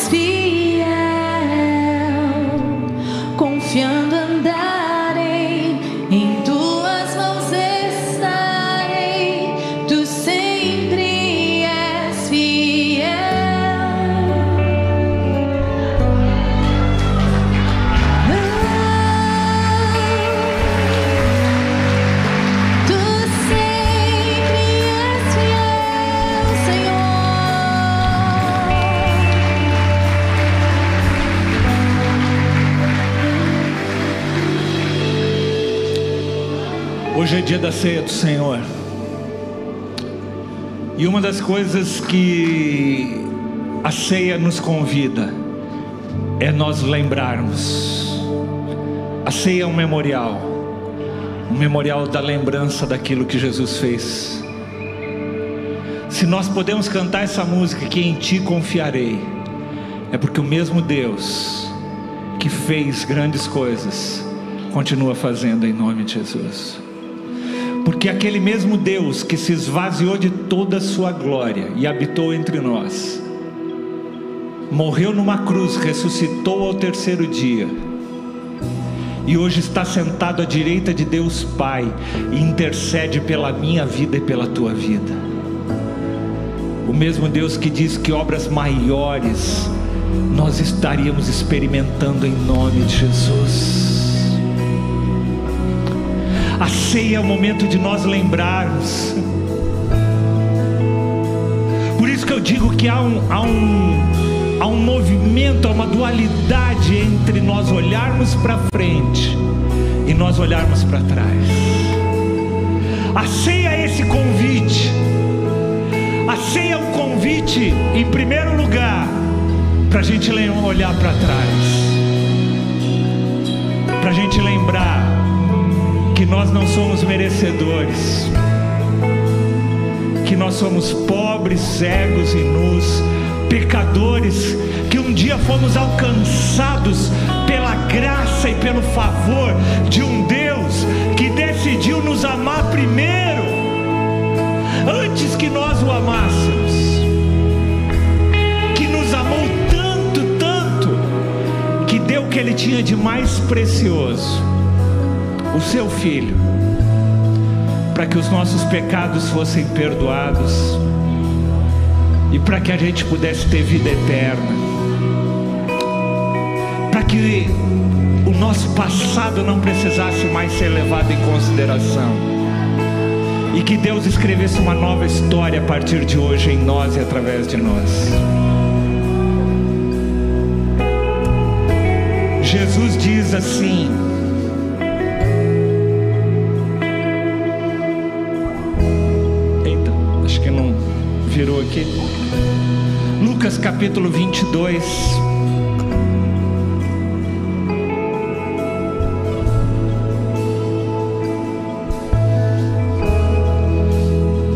Dia da ceia do Senhor. E uma das coisas que a ceia nos convida é nós lembrarmos. A ceia é um memorial, um memorial da lembrança daquilo que Jesus fez. Se nós podemos cantar essa música que em ti confiarei, é porque o mesmo Deus que fez grandes coisas continua fazendo em nome de Jesus. Porque aquele mesmo Deus que se esvaziou de toda a sua glória e habitou entre nós, morreu numa cruz, ressuscitou ao terceiro dia, e hoje está sentado à direita de Deus Pai e intercede pela minha vida e pela tua vida. O mesmo Deus que diz que obras maiores nós estaríamos experimentando em nome de Jesus. A ceia é o momento de nós lembrarmos. Por isso que eu digo que há um, há um, há um movimento, há uma dualidade entre nós olharmos para frente e nós olharmos para trás. A ceia é esse convite. A ceia é um convite, em primeiro lugar, para a gente olhar para trás, para a gente lembrar que nós não somos merecedores, que nós somos pobres, cegos e nus, pecadores, que um dia fomos alcançados pela graça e pelo favor de um Deus que decidiu nos amar primeiro, antes que nós o amássemos, que nos amou tanto, tanto, que deu o que ele tinha de mais precioso o seu filho, para que os nossos pecados fossem perdoados e para que a gente pudesse ter vida eterna, para que o nosso passado não precisasse mais ser levado em consideração e que Deus escrevesse uma nova história a partir de hoje em nós e através de nós. Jesus diz assim: aqui. Lucas capítulo 22.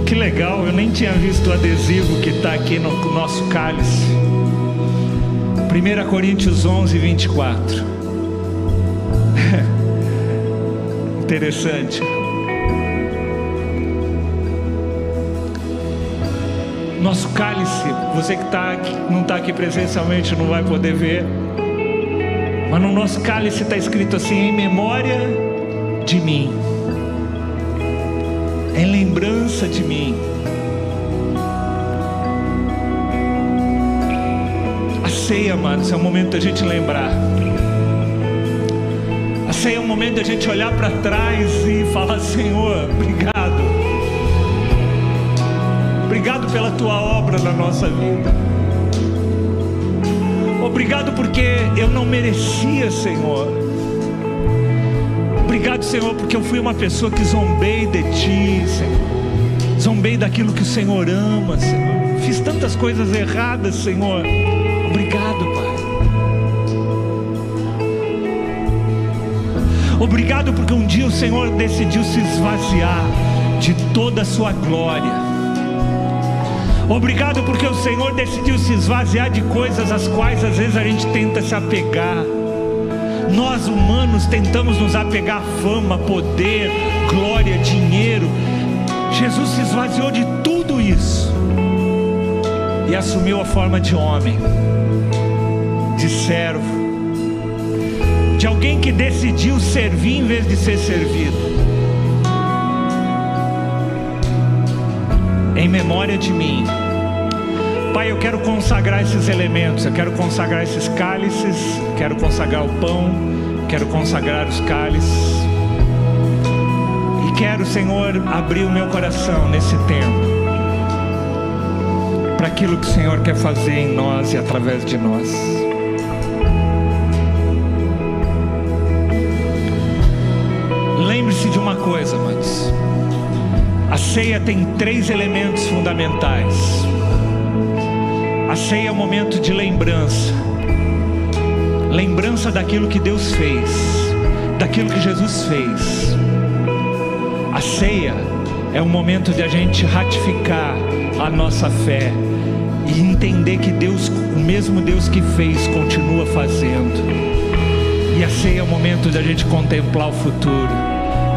Que legal, eu nem tinha visto o adesivo que está aqui no nosso cálice. 1 Coríntios 11, 24. Interessante. Nosso cálice, você que tá, não está aqui presencialmente não vai poder ver, mas no nosso cálice está escrito assim: em memória de mim, em lembrança de mim. A ceia, amados, é o momento da gente lembrar. A ceia é o momento da gente olhar para trás e falar: Senhor, obrigado. Obrigado pela tua obra na nossa vida. Obrigado porque eu não merecia, Senhor. Obrigado, Senhor, porque eu fui uma pessoa que zombei de ti, Senhor. Zombei daquilo que o Senhor ama, Senhor. Fiz tantas coisas erradas, Senhor. Obrigado, Pai. Obrigado porque um dia o Senhor decidiu se esvaziar de toda a sua glória. Obrigado porque o Senhor decidiu se esvaziar de coisas às quais às vezes a gente tenta se apegar. Nós humanos tentamos nos apegar a fama, poder, glória, dinheiro. Jesus se esvaziou de tudo isso e assumiu a forma de homem, de servo, de alguém que decidiu servir em vez de ser servido. Em memória de mim, Pai, eu quero consagrar esses elementos, eu quero consagrar esses cálices, quero consagrar o pão, quero consagrar os cálices. E quero, Senhor, abrir o meu coração nesse tempo para aquilo que o Senhor quer fazer em nós e através de nós. Ceia tem três elementos fundamentais. A ceia é um momento de lembrança. Lembrança daquilo que Deus fez, daquilo que Jesus fez. A ceia é um momento de a gente ratificar a nossa fé e entender que Deus, o mesmo Deus que fez, continua fazendo. E a ceia é o momento de a gente contemplar o futuro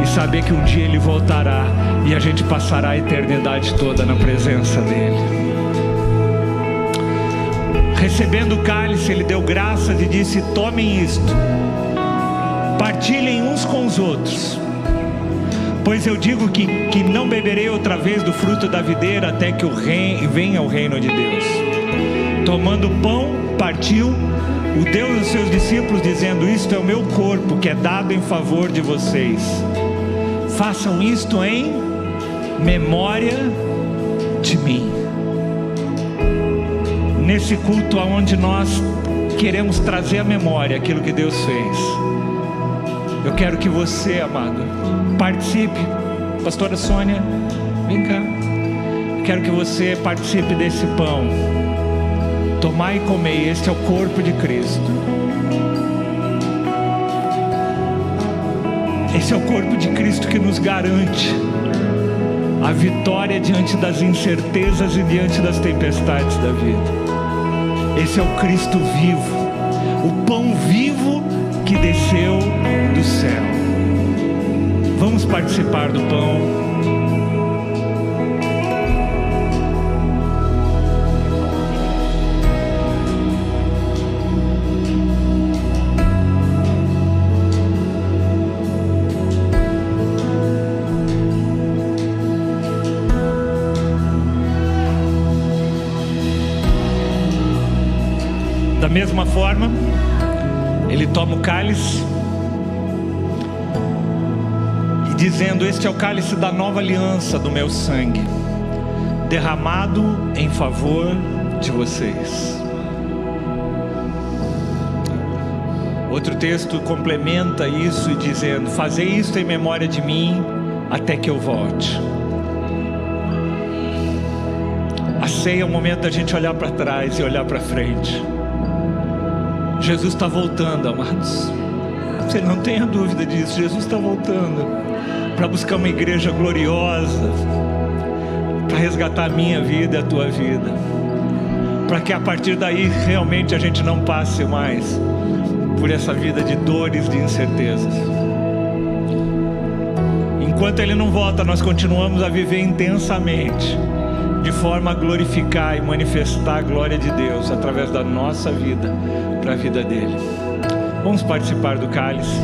e saber que um dia Ele voltará e a gente passará a eternidade toda na presença dEle. Recebendo o cálice, Ele deu graças e disse: Tomem isto, partilhem uns com os outros. Pois eu digo que, que não beberei outra vez do fruto da videira até que o rei, venha o reino de Deus. Tomando pão, partiu, o deu aos seus discípulos, dizendo: Isto é o meu corpo que é dado em favor de vocês. Façam isto em memória de mim. Nesse culto aonde nós queremos trazer à memória aquilo que Deus fez. Eu quero que você, amado, participe. Pastora Sônia, vem cá. Eu quero que você participe desse pão. Tomai e comei, este é o corpo de Cristo. Esse é o corpo de Cristo que nos garante a vitória diante das incertezas e diante das tempestades da vida. Esse é o Cristo vivo, o pão vivo que desceu do céu. Vamos participar do pão. Da mesma forma, ele toma o cálice e dizendo: Este é o cálice da nova aliança do meu sangue, derramado em favor de vocês. Outro texto complementa isso dizendo: Fazei isto em memória de mim até que eu volte. A ceia é o momento da gente olhar para trás e olhar para frente. Jesus está voltando, amados. Você não tenha dúvida disso. Jesus está voltando para buscar uma igreja gloriosa, para resgatar a minha vida e a tua vida, para que a partir daí realmente a gente não passe mais por essa vida de dores, de incertezas. Enquanto Ele não volta, nós continuamos a viver intensamente, de forma a glorificar e manifestar a glória de Deus através da nossa vida, para a vida dele. Vamos participar do cálice.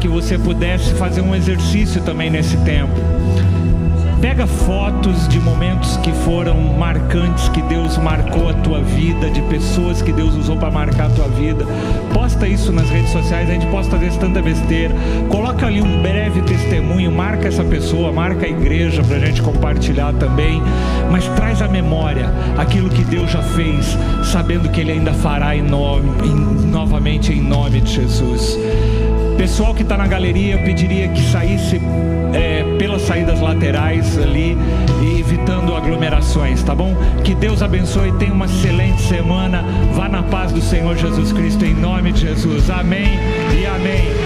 Que você pudesse fazer um exercício também nesse tempo Pega fotos de momentos que foram marcantes, que Deus marcou a tua vida, de pessoas que Deus usou para marcar a tua vida. Posta isso nas redes sociais, a gente posta às vezes tanta besteira. Coloca ali um breve testemunho, marca essa pessoa, marca a igreja para a gente compartilhar também. Mas traz à memória aquilo que Deus já fez, sabendo que Ele ainda fará em nome, em, novamente em nome de Jesus. Pessoal que está na galeria, eu pediria que saísse é, pelas saídas laterais ali, evitando aglomerações, tá bom? Que Deus abençoe, tenha uma excelente semana. Vá na paz do Senhor Jesus Cristo, em nome de Jesus. Amém e amém.